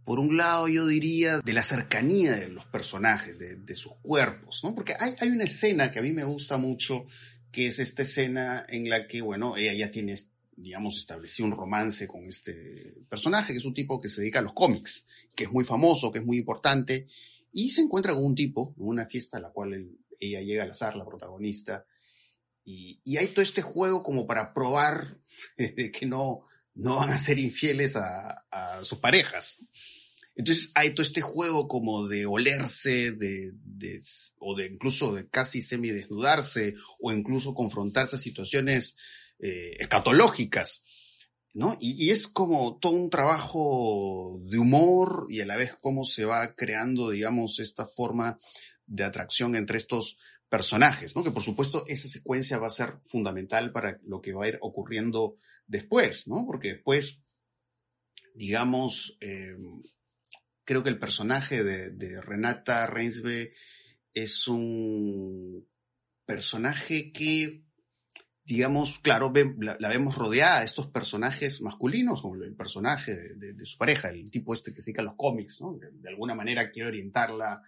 por un lado, yo diría, de la cercanía de los personajes, de, sus cuerpos, ¿no? Porque hay, una escena que a mí me gusta mucho, que es esta escena en la que, bueno, ella ya tiene digamos, estableció un romance con este personaje, que es un tipo que se dedica a los cómics, que es muy famoso, que es muy importante, y se encuentra con un tipo en una fiesta a la cual ella llega al azar, la protagonista, y, y hay todo este juego como para probar que no, no van a ser infieles a sus parejas. Entonces hay todo este juego como de olerse, de, de- o de incluso de casi semidesnudarse, o incluso confrontarse a situaciones eh, escatológicas, ¿no? Y, es como todo un trabajo de humor y a la vez cómo se va creando, digamos, esta forma de atracción entre estos personajes, ¿no? Que por supuesto esa secuencia va a ser fundamental para lo que va a ir ocurriendo después, ¿no? Porque después, digamos, eh, creo que el personaje de, de Renata Reinsve es un personaje que digamos, claro, ve- la, la vemos rodeada de estos personajes masculinos, como el personaje de, de- de su pareja, el tipo este que se dedica a los cómics, ¿no? De, alguna manera quiere orientarla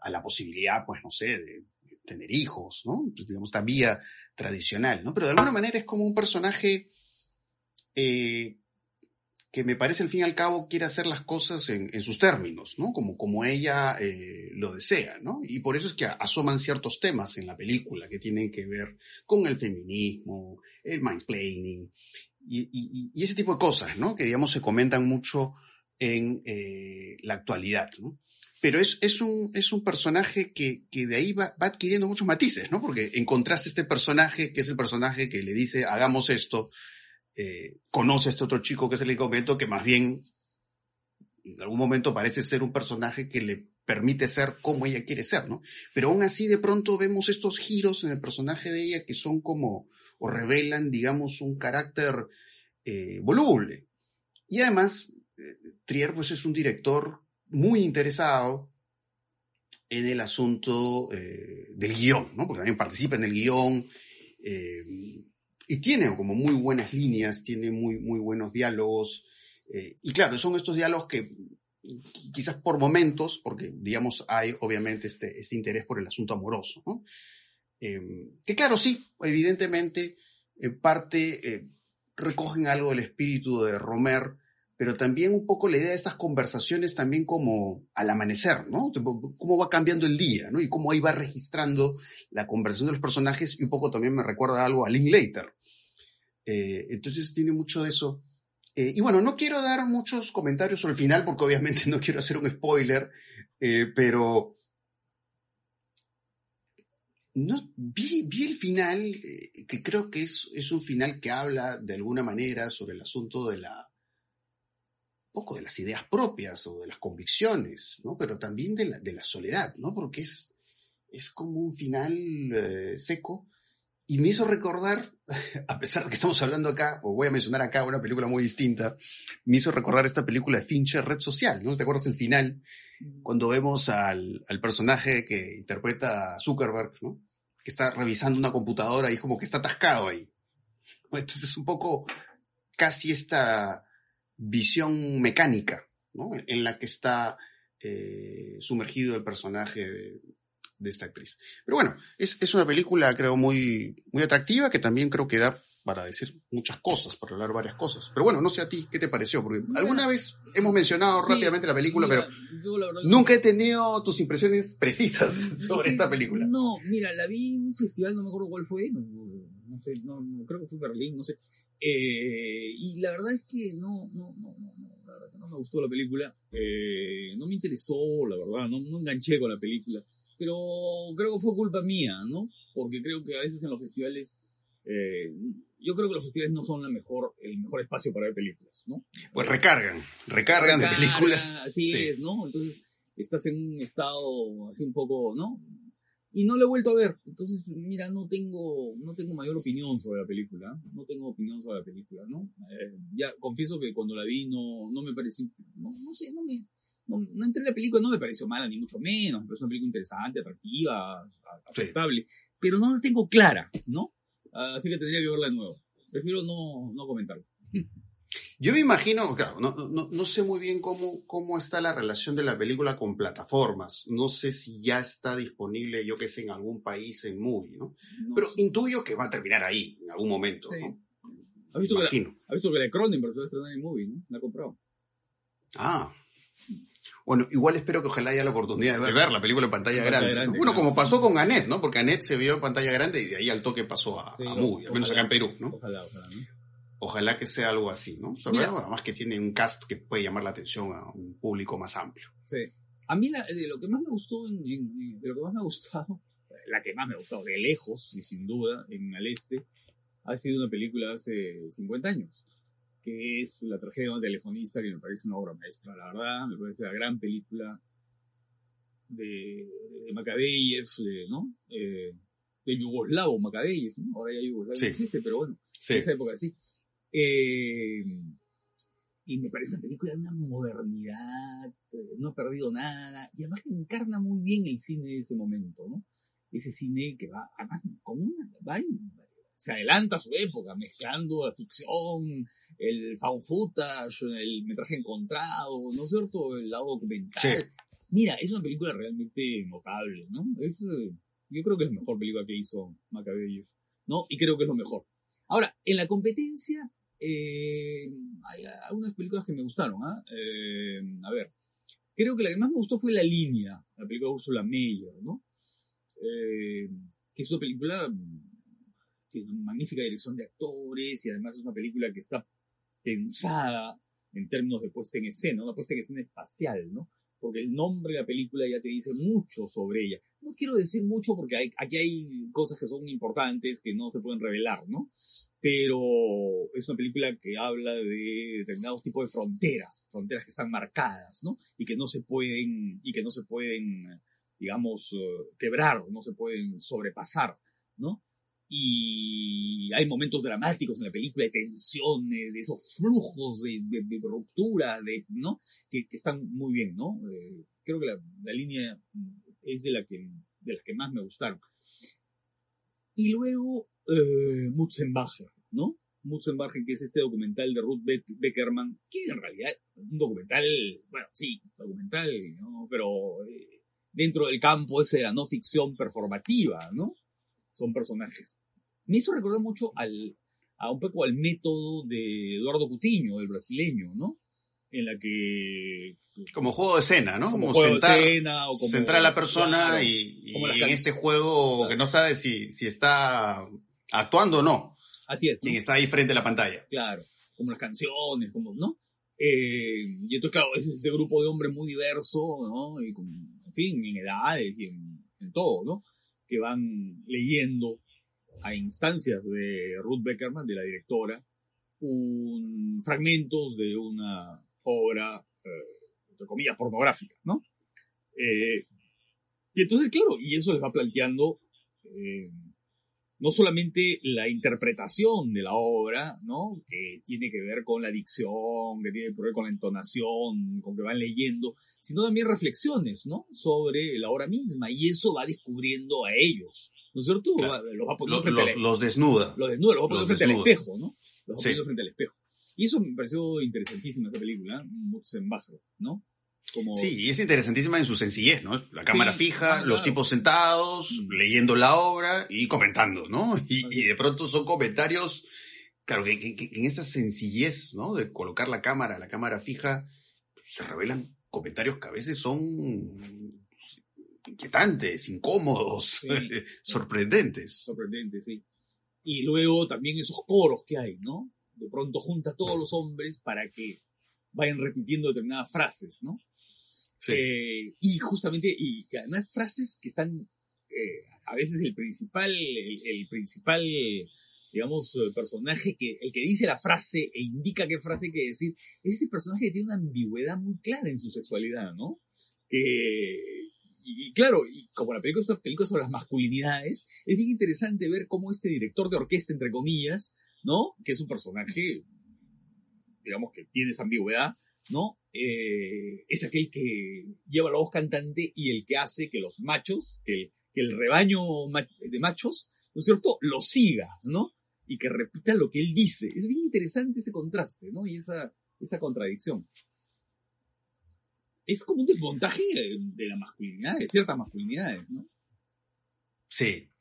a, la posibilidad, pues, no sé, de tener hijos, ¿no? Pues, digamos, esta vía tradicional, ¿no? Pero de alguna manera es como un personaje eh, que me parece al fin y al cabo quiere hacer las cosas en, sus términos, ¿no? Como, como ella eh, lo desea, ¿no? Y por eso es que asoman ciertos temas en la película que tienen que ver con el feminismo, el mansplaining y, y, ese tipo de cosas, ¿no? Que digamos se comentan mucho en eh, la actualidad, ¿no? Pero es, es, un, es un personaje que, que de ahí va, va, adquiriendo muchos matices, ¿no? Porque encontraste este personaje que es el personaje que le dice, hagamos esto, eh, conoce a este otro chico que es el inconvento, que más bien en algún momento parece ser un personaje que le permite ser como ella quiere ser, ¿no? Pero aún así de pronto vemos estos giros en el personaje de ella que son como, o revelan, digamos, un carácter eh, voluble. Y además, eh, Trier pues es un director muy interesado en el asunto del guion, ¿no? Porque también participa en el guion, y tiene como muy buenas líneas, tiene muy, muy buenos diálogos. Eh, y claro, son estos diálogos que quizás por momentos, porque digamos hay obviamente este, este interés por el asunto amoroso. Em, que claro, sí, evidentemente, en parte eh, recogen algo del espíritu de Romer, pero también un poco la idea de estas conversaciones también como al amanecer, ¿no? Cómo va cambiando el día, ¿no? Y cómo ahí va registrando la conversación de los personajes y un poco también me recuerda algo a Linklater, eh, entonces tiene mucho de eso. Eh, y bueno, no quiero dar muchos comentarios sobre el final porque obviamente no quiero hacer un spoiler, eh, pero no, vi, vi el final, que creo que es, es un final que habla de alguna manera sobre el asunto de la poco de las ideas propias o de las convicciones, ¿no? Pero también de la, de la soledad, ¿no? Porque es, es como un final seco y me hizo recordar, a pesar de que estamos hablando acá, o voy a mencionar acá una película muy distinta, me hizo recordar esta película de Fincher, Red Social, ¿no? ¿Te acuerdas el final? Cuando vemos al, al personaje que interpreta a Zuckerberg, ¿no? Que está revisando una computadora y como que está atascado ahí. Entonces es un poco casi esta visión mecánica, ¿no? En la que está eh, sumergido el personaje de, de esta actriz. Pero bueno, es, es, una película creo muy, muy atractiva que también creo que da para decir muchas cosas, para hablar varias cosas. Pero bueno, no sé a ti, ¿qué te pareció? Porque alguna vez hemos mencionado rápidamente la película, pero nunca he tenido tus impresiones precisas sobre esta película.
No, mira, la vi en un festival, no me acuerdo cuál fue, no, no sé, no, creo que fue Berlín, no sé. Eh, y la verdad es que no, no, no, no, la verdad que no me gustó la película, eh, no me interesó, la verdad, no, no enganché con la película pero creo que fue culpa mía, ¿no? Porque creo que a veces en los festivales, eh, yo creo que los festivales no son la mejor, el mejor espacio para ver películas, ¿no?
Pues recargan, recargan, de películas.
Así es, ¿no? Entonces estás en un estado así un poco, ¿no? Y no lo he vuelto a ver. Entonces, mira, no tengo, no tengo mayor opinión sobre la película. No tengo opinión sobre la película, ¿no? Eh, ya confieso que cuando la vi no, no me pareció, no, no sé, no me, no, no entré en la película, no me pareció mala, ni mucho menos, pero es una película interesante, atractiva, aceptable, pero no la tengo clara, ¿no? Así que tendría que verla de nuevo. Prefiero no, no comentarlo.
Yo me imagino, claro, no, no, no, sé muy bien cómo, cómo está la relación de la película con plataformas. No sé si ya está disponible, yo que sé, en algún país en movie, ¿no? Pero intuyo que va a terminar ahí, en algún momento, ¿no?
¿Has visto, que la, ¿Has visto que la Cronenberg se va a estrenar en movie, ¿no? La ha comprado.
Ah, bueno, igual espero que ojalá haya la oportunidad de ver, la película en pantalla, grande. Bueno, como pasó con Annette, ¿no? Porque Annette se vio en pantalla grande y de ahí al toque pasó a, movie, al menos acá en Perú, ¿no? Ojalá, ojalá, Ojalá que sea algo así, ¿no? además que tiene un cast que puede llamar la atención a un público más amplio.
Sí. A mí de lo que más me gustó, en, de lo que más me ha gustado, la que más me ha gustado de lejos y sin duda, en Al Este, ha sido una película hace 50 años que es La tragedia de un telefonista, que me parece una obra maestra, la verdad, me parece la gran película de, de Makabeyev, ¿no? Eh, de Yugoslavo Makabeyev, ¿no? Ahora ya Yugoslavia no existe, pero bueno, en esa época sí. Eh, y me parece una película de una modernidad, eh, no ha perdido nada, y además encarna muy bien el cine de ese momento, ¿no? Ese cine que va, además, como una, va, se adelanta a su época, mezclando la ficción, el found footage, el metraje encontrado, ¿no es cierto? El lado documental. Mira, es una película realmente notable, ¿no? Es, eh, yo creo que es la mejor película que hizo Macabeyev, ¿no? Y creo que es lo mejor. Ahora, en la competencia, eh, hay algunas películas que me gustaron, ¿ah? Eh, a ver, creo que la que más me gustó fue La Línea, la película de Ursula Meyer, ¿no? Eh, que es una película tiene una magnífica dirección de actores y además es una película que está pensada en términos de puesta en escena, una puesta en escena espacial, ¿no? Porque el nombre de la película ya te dice mucho sobre ella. No quiero decir mucho porque hay, aquí hay cosas que son importantes que no se pueden revelar, ¿no? Pero es una película que habla de determinados tipos de fronteras, fronteras que están marcadas, ¿no? Y que no se pueden, y que no se pueden, digamos, eh, quebrar, no se pueden sobrepasar, ¿no? Y hay momentos dramáticos en la película de tensiones, de esos flujos de, de, ruptura, de, ¿no? Que, que, están muy bien, ¿no? Eh, creo que la, la, línea es de, la que, de las que más me gustaron. Y luego eh, Mutzenbacher, ¿no? Mutzenbacher, que es este documental de Ruth Beckerman, que en realidad es un documental, bueno, sí, documental, ¿no? Pero eh, dentro del campo ese de la no ficción performativa, ¿no? son personajes. Me hizo recordar mucho al, a un poco al método de Eduardo Cutiño, el brasileño, ¿no? En la que...
Como juego de escena, ¿no?
Como, juego de escena, o como,
centrar a la persona claro, y, y en este juego claro. que no sabe si, si está actuando o no.
Así es.
Quien está ahí frente a la pantalla.
Claro, como las canciones, como, ¿no? Eh, y entonces, claro, es este grupo de hombres muy diverso, ¿no? Y con, en fin, en edades y en, en todo, ¿no? que van leyendo a instancias de Ruth Beckerman, de la directora, un, fragmentos de una obra, eh, entre comillas, pornográfica, ¿no? Eh, y entonces, claro, y eso les va planteando eh, no solamente la interpretación de la obra, ¿no? Que tiene que ver con la dicción, que tiene que ver con la entonación, con que van leyendo, sino también reflexiones, ¿no? Sobre la obra misma, y eso va descubriendo a ellos, ¿no es cierto?
Claro.
Los, va
los, los, los, desnuda.
Los desnuda, los va poniendo frente desnuda. al espejo, ¿no? Los va poniendo sí. frente al espejo. Y eso me pareció interesantísima esa película, Mutzenbacher, ¿no?
Como... Sí, y es interesantísima en su sencillez, ¿no? La cámara sí, fija, ah, los claro. tipos sentados, mm. leyendo la obra y comentando, ¿no? Y, y de pronto son comentarios, claro, que, que, que, en esa sencillez, ¿no? De colocar la cámara, la cámara fija, se revelan comentarios que a veces son inquietantes, incómodos, sí. sorprendentes.
Sorprendentes, sí. Y luego también esos coros que hay, ¿no? De pronto junta a todos los hombres para que vayan repitiendo determinadas frases, ¿no?
Sí.
Eh, y justamente, y además frases que están, eh, a veces el principal, el, principal, digamos, personaje que, el que dice la frase e indica qué frase hay que decir, es este personaje que tiene una ambigüedad muy clara en su sexualidad, ¿no? Y, y, claro, y como la película es una película sobre las masculinidades, es bien interesante ver cómo este director de orquesta, entre comillas, ¿no? Que es un personaje, digamos, que tiene esa ambigüedad, ¿no? Eh, es aquel que lleva la voz cantante y el que hace que los machos, que el, rebaño de machos, ¿no es cierto?, lo siga, ¿no? Y que repita lo que él dice. Es bien interesante ese contraste, ¿no? Y esa, esa contradicción. Es como un desmontaje de la masculinidad, de ciertas masculinidades, ¿no?
Sí.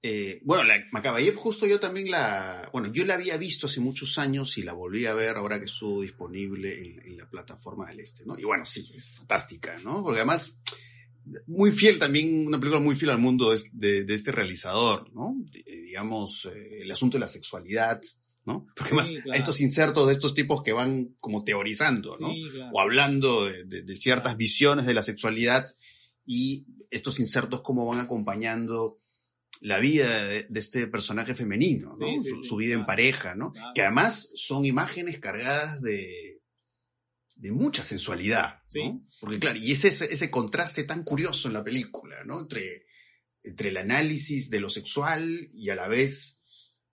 Eh, bueno, la Macabayev justo yo también la, bueno, yo la había visto hace muchos años y la volví a ver ahora que estuvo disponible en, en, la plataforma del Este, ¿no? Y bueno, sí, es fantástica, ¿no? Porque además, muy fiel también, una película muy fiel al mundo de, de, de este realizador, ¿no? De, digamos, eh, el asunto de la sexualidad, ¿no? Porque más sí, claro. hay estos insertos de estos tipos que van como teorizando, ¿no? Sí, claro. O hablando de, de ciertas visiones de la sexualidad y estos insertos como van acompañando la vida de, de, este personaje femenino, ¿no? Sí, sí, su, su, vida claro, en pareja, ¿no? Claro. Que además son imágenes cargadas de, de mucha sensualidad, ¿no? Porque claro, y es ese, ese contraste tan curioso en la película, ¿no? Entre, entre el análisis de lo sexual y a la vez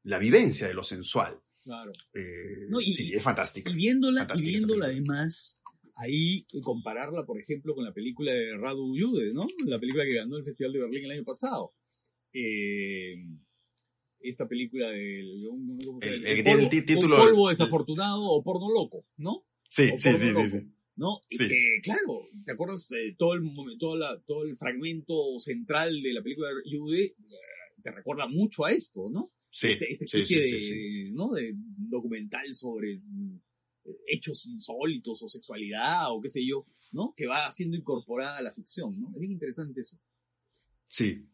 la vivencia de lo sensual.
Claro.
Eh, no, y, sí, es fantástico.
Y viéndola, y viéndola además, ahí compararla, por ejemplo, con la película de Radu Jude, ¿no? La película que ganó el Festival de Berlín el año pasado eh, esta película del
el, el, el, polvo,
título, un polvo desafortunado o porno loco, ¿no?
Sí, sí, sí, sí, sí,
¿no?
Sí.
Eh, claro, ¿te acuerdas de todo el, todo, la- todo el fragmento central de la película de Jude? Eh, Te recuerda mucho a esto, ¿no?
Sí,
Este- esta especie
sí,
de,
sí.
¿no? de documental sobre mm, hechos insólitos o sexualidad o qué sé yo, ¿no? Que va siendo incorporada a la ficción, ¿no? Es bien interesante eso.
Sí.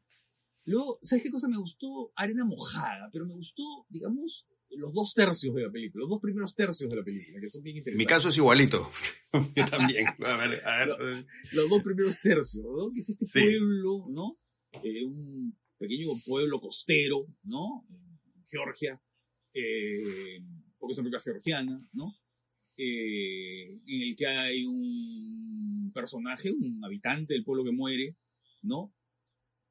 Luego, ¿sabes qué cosa me gustó? Arena mojada, pero me gustó, digamos, los dos tercios de la película, los dos primeros tercios de la película, que son bien
En
interesantes.
mi caso es igualito. Yo también. A ver, a ver.
Los dos primeros tercios, ¿no? Que es este
Sí.
pueblo, ¿no? Eh, un pequeño pueblo costero, ¿no? En Georgia, eh, porque es una película georgiana, ¿no? Eh, en el que hay un personaje, un habitante del pueblo que muere, ¿no?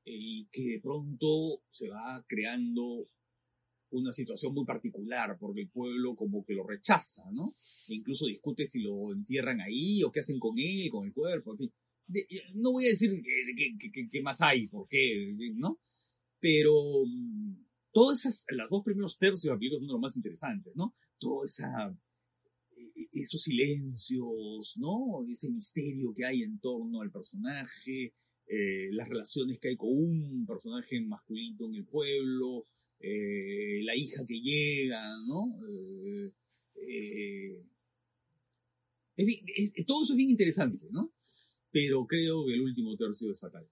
Y que de pronto se va creando una situación muy particular, porque el pueblo como que lo rechaza, ¿no? E incluso discute si lo entierran ahí o qué hacen con él, con el cuerpo, en fin. De- eh, no voy a decir qué más hay, por qué, ¿no? Pero mm, todas esas, los dos primeros tercios de la película son de los más interesantes, ¿no? Toda esa e- esos silencios, ¿no? Ese misterio que hay en torno al personaje, eh, las relaciones que hay con un personaje masculino en el pueblo, eh, la hija que llega, ¿no? Eh, es bien- es- todo eso es bien interesante, ¿no? Pero creo que el último tercio es fatal.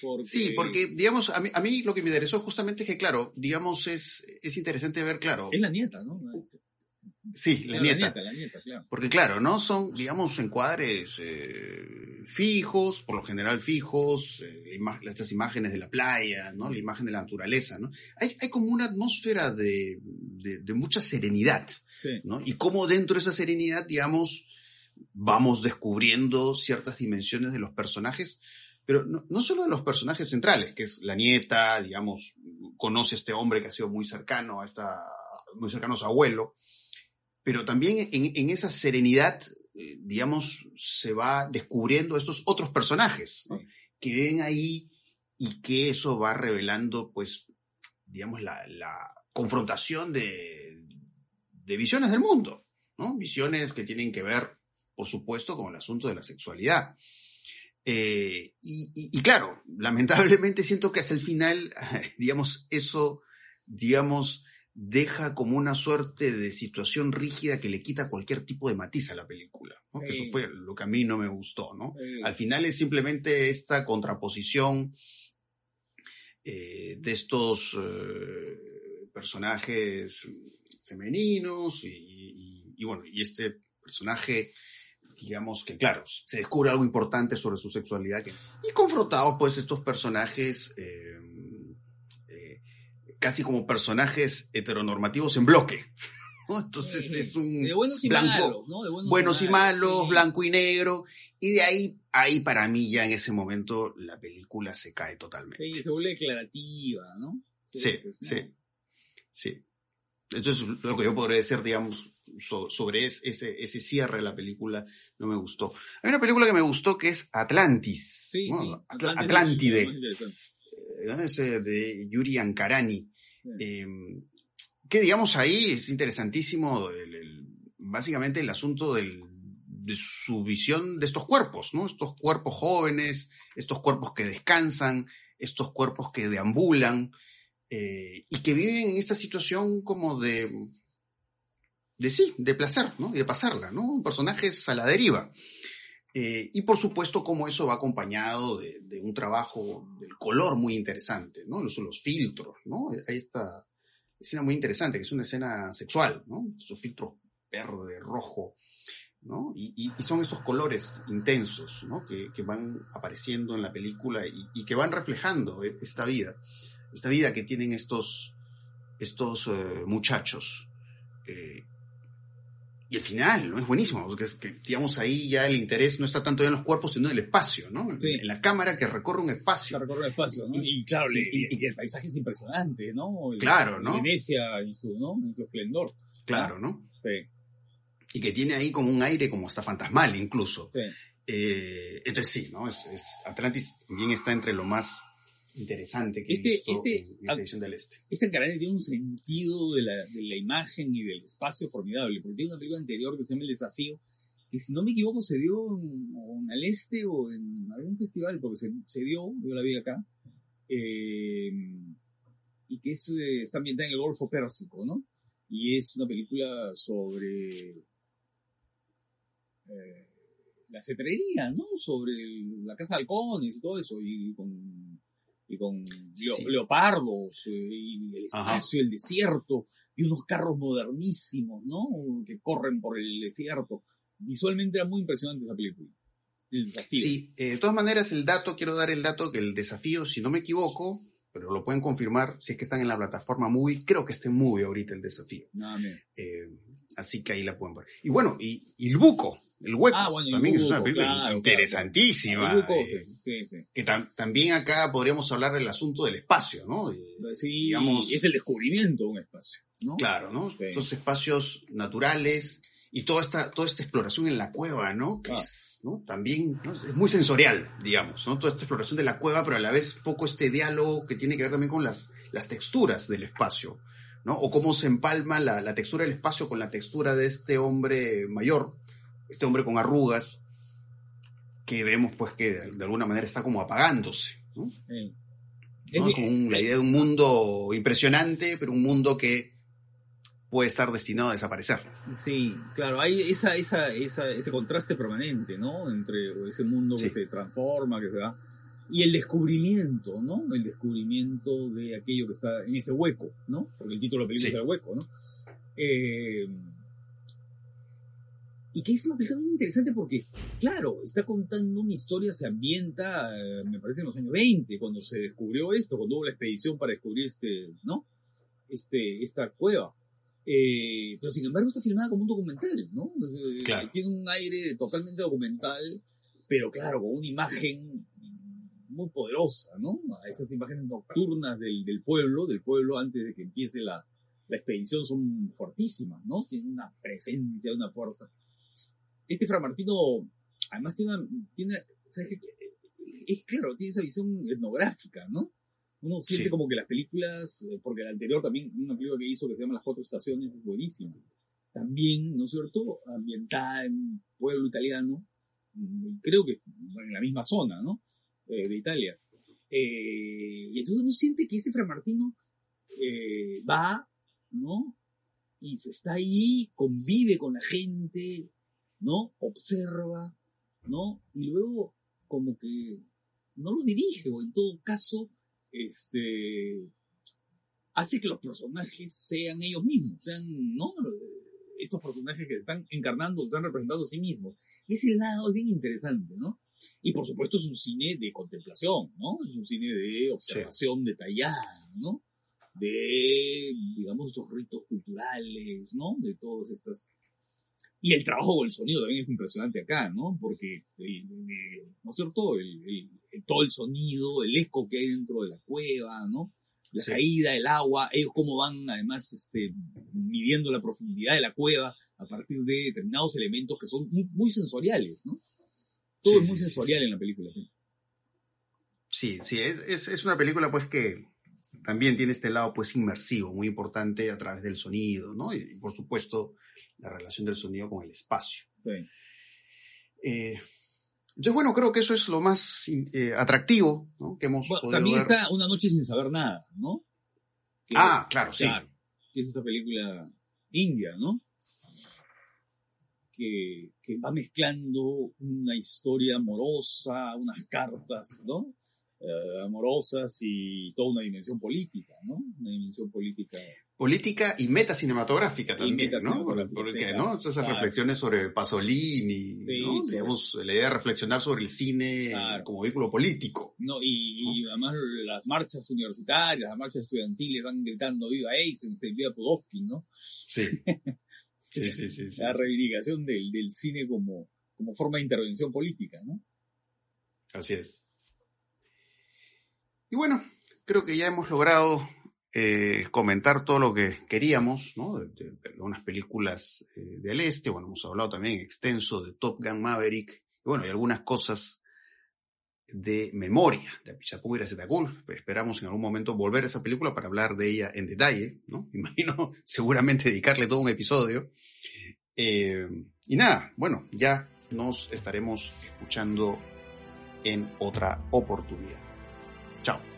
Porque,
Sí, porque, digamos, a mí, a mí lo que me interesó justamente es que, claro, digamos, es, es interesante ver, claro.
Es la nieta, ¿no?
Sí, la nieta.
La nieta, la nieta, claro.
Porque claro, ¿no? Son, digamos, encuadres eh, fijos, por lo general fijos, eh, estas imágenes de la playa, ¿no? La imagen de la naturaleza, ¿no? Hay, hay como una atmósfera de, de, de mucha serenidad,
Sí.
¿no? Y cómo dentro de esa serenidad, digamos, vamos descubriendo ciertas dimensiones de los personajes, pero no, no solo de los personajes centrales, que es la nieta, digamos, conoce a este hombre que ha sido muy cercano a esta, muy cercano a su abuelo, pero también en, en esa serenidad, eh, digamos, se va descubriendo estos otros personajes ¿no?
Sí.
que ven ahí y que eso va revelando, pues, digamos, la, la confrontación de, de visiones del mundo, ¿no? Visiones que tienen que ver, por supuesto, con el asunto de la sexualidad. Eh, y, y- y claro, lamentablemente siento que hacia el final, digamos, eso, digamos, deja como una suerte de situación rígida que le quita cualquier tipo de matiz a la película. ¿no? Que eso fue lo que a mí no me gustó, ¿no? Al final es simplemente esta contraposición eh, de estos eh, personajes femeninos y, y- y bueno, y este personaje, digamos que claro, se descubre algo importante sobre su sexualidad que- y confrontados pues estos personajes eh, casi como personajes heteronormativos en bloque. ¿no? Entonces
sí,
es un
de buenos y
blanco-
malos, ¿no? De buenos,
buenos y malos,
sí.
blanco y negro, y de ahí, ahí para mí ya en ese momento la película se cae totalmente.
Sí, se vuelve declarativa, ¿no?
Sí,
pues, ¿no?
sí, sí. Entonces lo que yo podría decir, digamos, so- sobre es- ese, ese cierre de la película no me gustó. Hay una película que me gustó que es Atlantis,
Sí, sí.
Atl-
es
Atlántide,
interesante.
eh. Ese de Yuri Ankarani. Eh, que digamos ahí es interesantísimo básicamente el asunto de su visión de estos cuerpos, ¿no? Estos cuerpos jóvenes, estos cuerpos que descansan, estos cuerpos que deambulan eh, y que viven en esta situación como de, de sí, de placer, ¿no? Y de pasarla, ¿no? Personajes a la deriva. Eh, y por supuesto, como eso va acompañado de, un trabajo del color muy interesante, ¿no? Los, los filtros, ¿no? Hay esta escena muy interesante, que es una escena sexual, ¿no? Esos filtros verde, rojo, ¿no? Y, y- y son estos colores intensos, ¿no? Que, que van apareciendo en la película y, y que van reflejando e- esta vida, esta vida que tienen estos, estos eh, muchachos. Eh, y el final, ¿no? Es buenísimo, porque es que, digamos, ahí ya el interés no está tanto en los cuerpos, sino en el espacio, ¿no?
Sí.
En la cámara que recorre un espacio.
recorre el espacio, ¿no?
Y-
Y, claro,
y- y-
y el paisaje es impresionante, ¿no? El-
Claro, ¿no?
Venecia en su, ¿no? En su esplendor.
Claro, ¿no?
Sí,
Y que tiene ahí como un aire como hasta fantasmal incluso.
sí.
Eh, entonces sí, ¿no? Es, es- Atlantis también está entre lo más interesante que
Este-
he visto
este-
en esta edición del Este.
Carane tiene un sentido de la, de la imagen y del espacio formidable, porque tiene una película anterior que se llama El Desafío, que si no me equivoco se dio en, en el este o en algún festival, porque se, se dio, yo la vi acá, eh, y que es, eh, está ambientada en el Golfo Pérsico, ¿no? Y es una película sobre eh, la cetrería, ¿no? Sobre el- la casa de halcones y todo eso, y con, y con
Sí.
leopardos, eh, y el
Ajá.
espacio, el desierto, y unos carros modernísimos, ¿no? Que corren por el desierto. Visualmente era muy impresionante esa película. El desafío.
Sí, eh, de todas maneras, el dato, quiero dar el dato que el desafío, si no me equivoco, pero lo pueden confirmar si es que están en la plataforma Movie, creo que está en Movie ahorita el desafío. Eh, así que ahí la pueden ver. Y bueno, y, y el buco, el hueco,
Ah, bueno,
también es una película
claro,
interesantísima.
Buco,
eh,
sí, sí.
que tam- también acá podríamos hablar del asunto del espacio, ¿no?
Sí,
digamos-
es el descubrimiento de un espacio, ¿no?
Claro, ¿no? Estos espacios naturales y toda esta, toda esta exploración en la cueva, ¿no? Que
Ah.
es, ¿no? También ¿no? es muy sensorial, digamos, ¿no? Toda esta exploración de la cueva, pero a la vez poco este diálogo que tiene que ver también con las, las texturas del espacio, ¿no? O cómo se empalma la, la textura del espacio con la textura de este hombre mayor, este hombre con arrugas, que vemos pues que de, de alguna manera está como apagándose, ¿no?
Sí.
¿no?
Es
un- la idea de un mundo impresionante, pero un mundo que puede estar destinado a desaparecer.
Sí, claro, hay esa, esa, esa, ese contraste permanente, ¿no? Entre ese mundo que
Sí.
se transforma, que se va. Y el descubrimiento, ¿no? El descubrimiento de aquello que está en ese hueco, ¿no? Porque el título de la película
Sí.
es el hueco, ¿no? Eh, y que es una película bien interesante porque, claro, está contando una historia, se ambienta, eh, me parece, en los años 20, cuando se descubrió esto, cuando hubo la expedición para descubrir este, ¿no? Este, esta cueva. Eh, pero sin embargo está filmada como un documental, ¿no? Eh,
Claro.
Tiene un aire totalmente documental, pero claro, con una imagen muy poderosa, ¿no? Esas imágenes nocturnas del, del pueblo, del pueblo antes de que empiece la, la expedición son fortísimas, ¿no? Tienen una presencia, una fuerza. Este Fra Martino, además tiene una, tiene. Es claro, tiene esa visión etnográfica, ¿no? Uno siente
Sí.
como que las películas, eh, porque la anterior también, una película que hizo que se llama Las Cuatro Estaciones, es buenísima. También, ¿no es cierto? Ambientada en un pueblo italiano, mm, creo que en la misma zona, ¿no? Eh, de Italia. Eh, y entonces uno siente que este Fra Martino eh, va, ¿no? Y se está ahí, convive con la gente, ¿no? Observa, ¿no? Y luego como que no lo dirige, o en todo caso, este, hace que los personajes sean ellos mismos, sean, ¿no? Estos personajes que están encarnando, se están representando a sí mismos. Y ese lado es bien interesante, ¿no? Y por supuesto es un cine de contemplación, ¿no? Es un cine de observación detallada, ¿no? De, digamos, estos ritos culturales, ¿no? De todas estas... Y el trabajo con el sonido también es impresionante acá, ¿no? Porque, el- el- ¿no es cierto? El- todo el sonido, el eco que hay dentro de la cueva, ¿no? La
Sí.
caída, el agua, ellos cómo van además este, midiendo la profundidad de la cueva a partir de determinados elementos que son muy, muy sensoriales, ¿no? Todo
Sí,
es muy
sí,
sensorial en la película, sí.
Sí, sí, es, es, es una película pues que también tiene este lado pues inmersivo, muy importante a través del sonido, ¿no? Y, y, por supuesto la relación del sonido con el espacio.
Sí.
Eh, entonces, bueno, creo que eso es lo más eh, atractivo ¿no? que hemos
Bueno,
podido
también
ver.
está Una noche sin saber nada, ¿no? Que-
Ah, claro, sí.
Claro, es esta película india, ¿no? Que, que va mezclando una historia amorosa, unas cartas, ¿no? Eh, amorosas y toda una dimensión política, ¿no? Una dimensión política.
Política y meta cinematográfica también, ¿no?
metacinematográfica,
Porque,
sí,
¿no? Esas
Claro.
reflexiones sobre Pasolini,
Sí,
¿no? Digamos, la idea de reflexionar sobre el cine
Claro.
como vehículo político.
No, y, y además las marchas universitarias, las marchas estudiantiles van gritando viva Eisenstein, viva Pudovkin, ¿no?
Sí. Sí, sí, sí. sí,
la reivindicación del, del cine como, como forma de intervención política, ¿no?
Así es. Y bueno, creo que ya hemos logrado eh, comentar todo lo que queríamos, ¿no? De, de- películas eh, del este, bueno, hemos hablado también extenso de Top Gun Maverick, y bueno, y algunas cosas de memoria de Apichapú y Razetacul. Esperamos en algún momento volver a esa película para hablar de ella en detalle, ¿no? Imagino seguramente dedicarle todo un episodio. Eh, y nada, bueno, ya nos estaremos escuchando en otra oportunidad. Chao.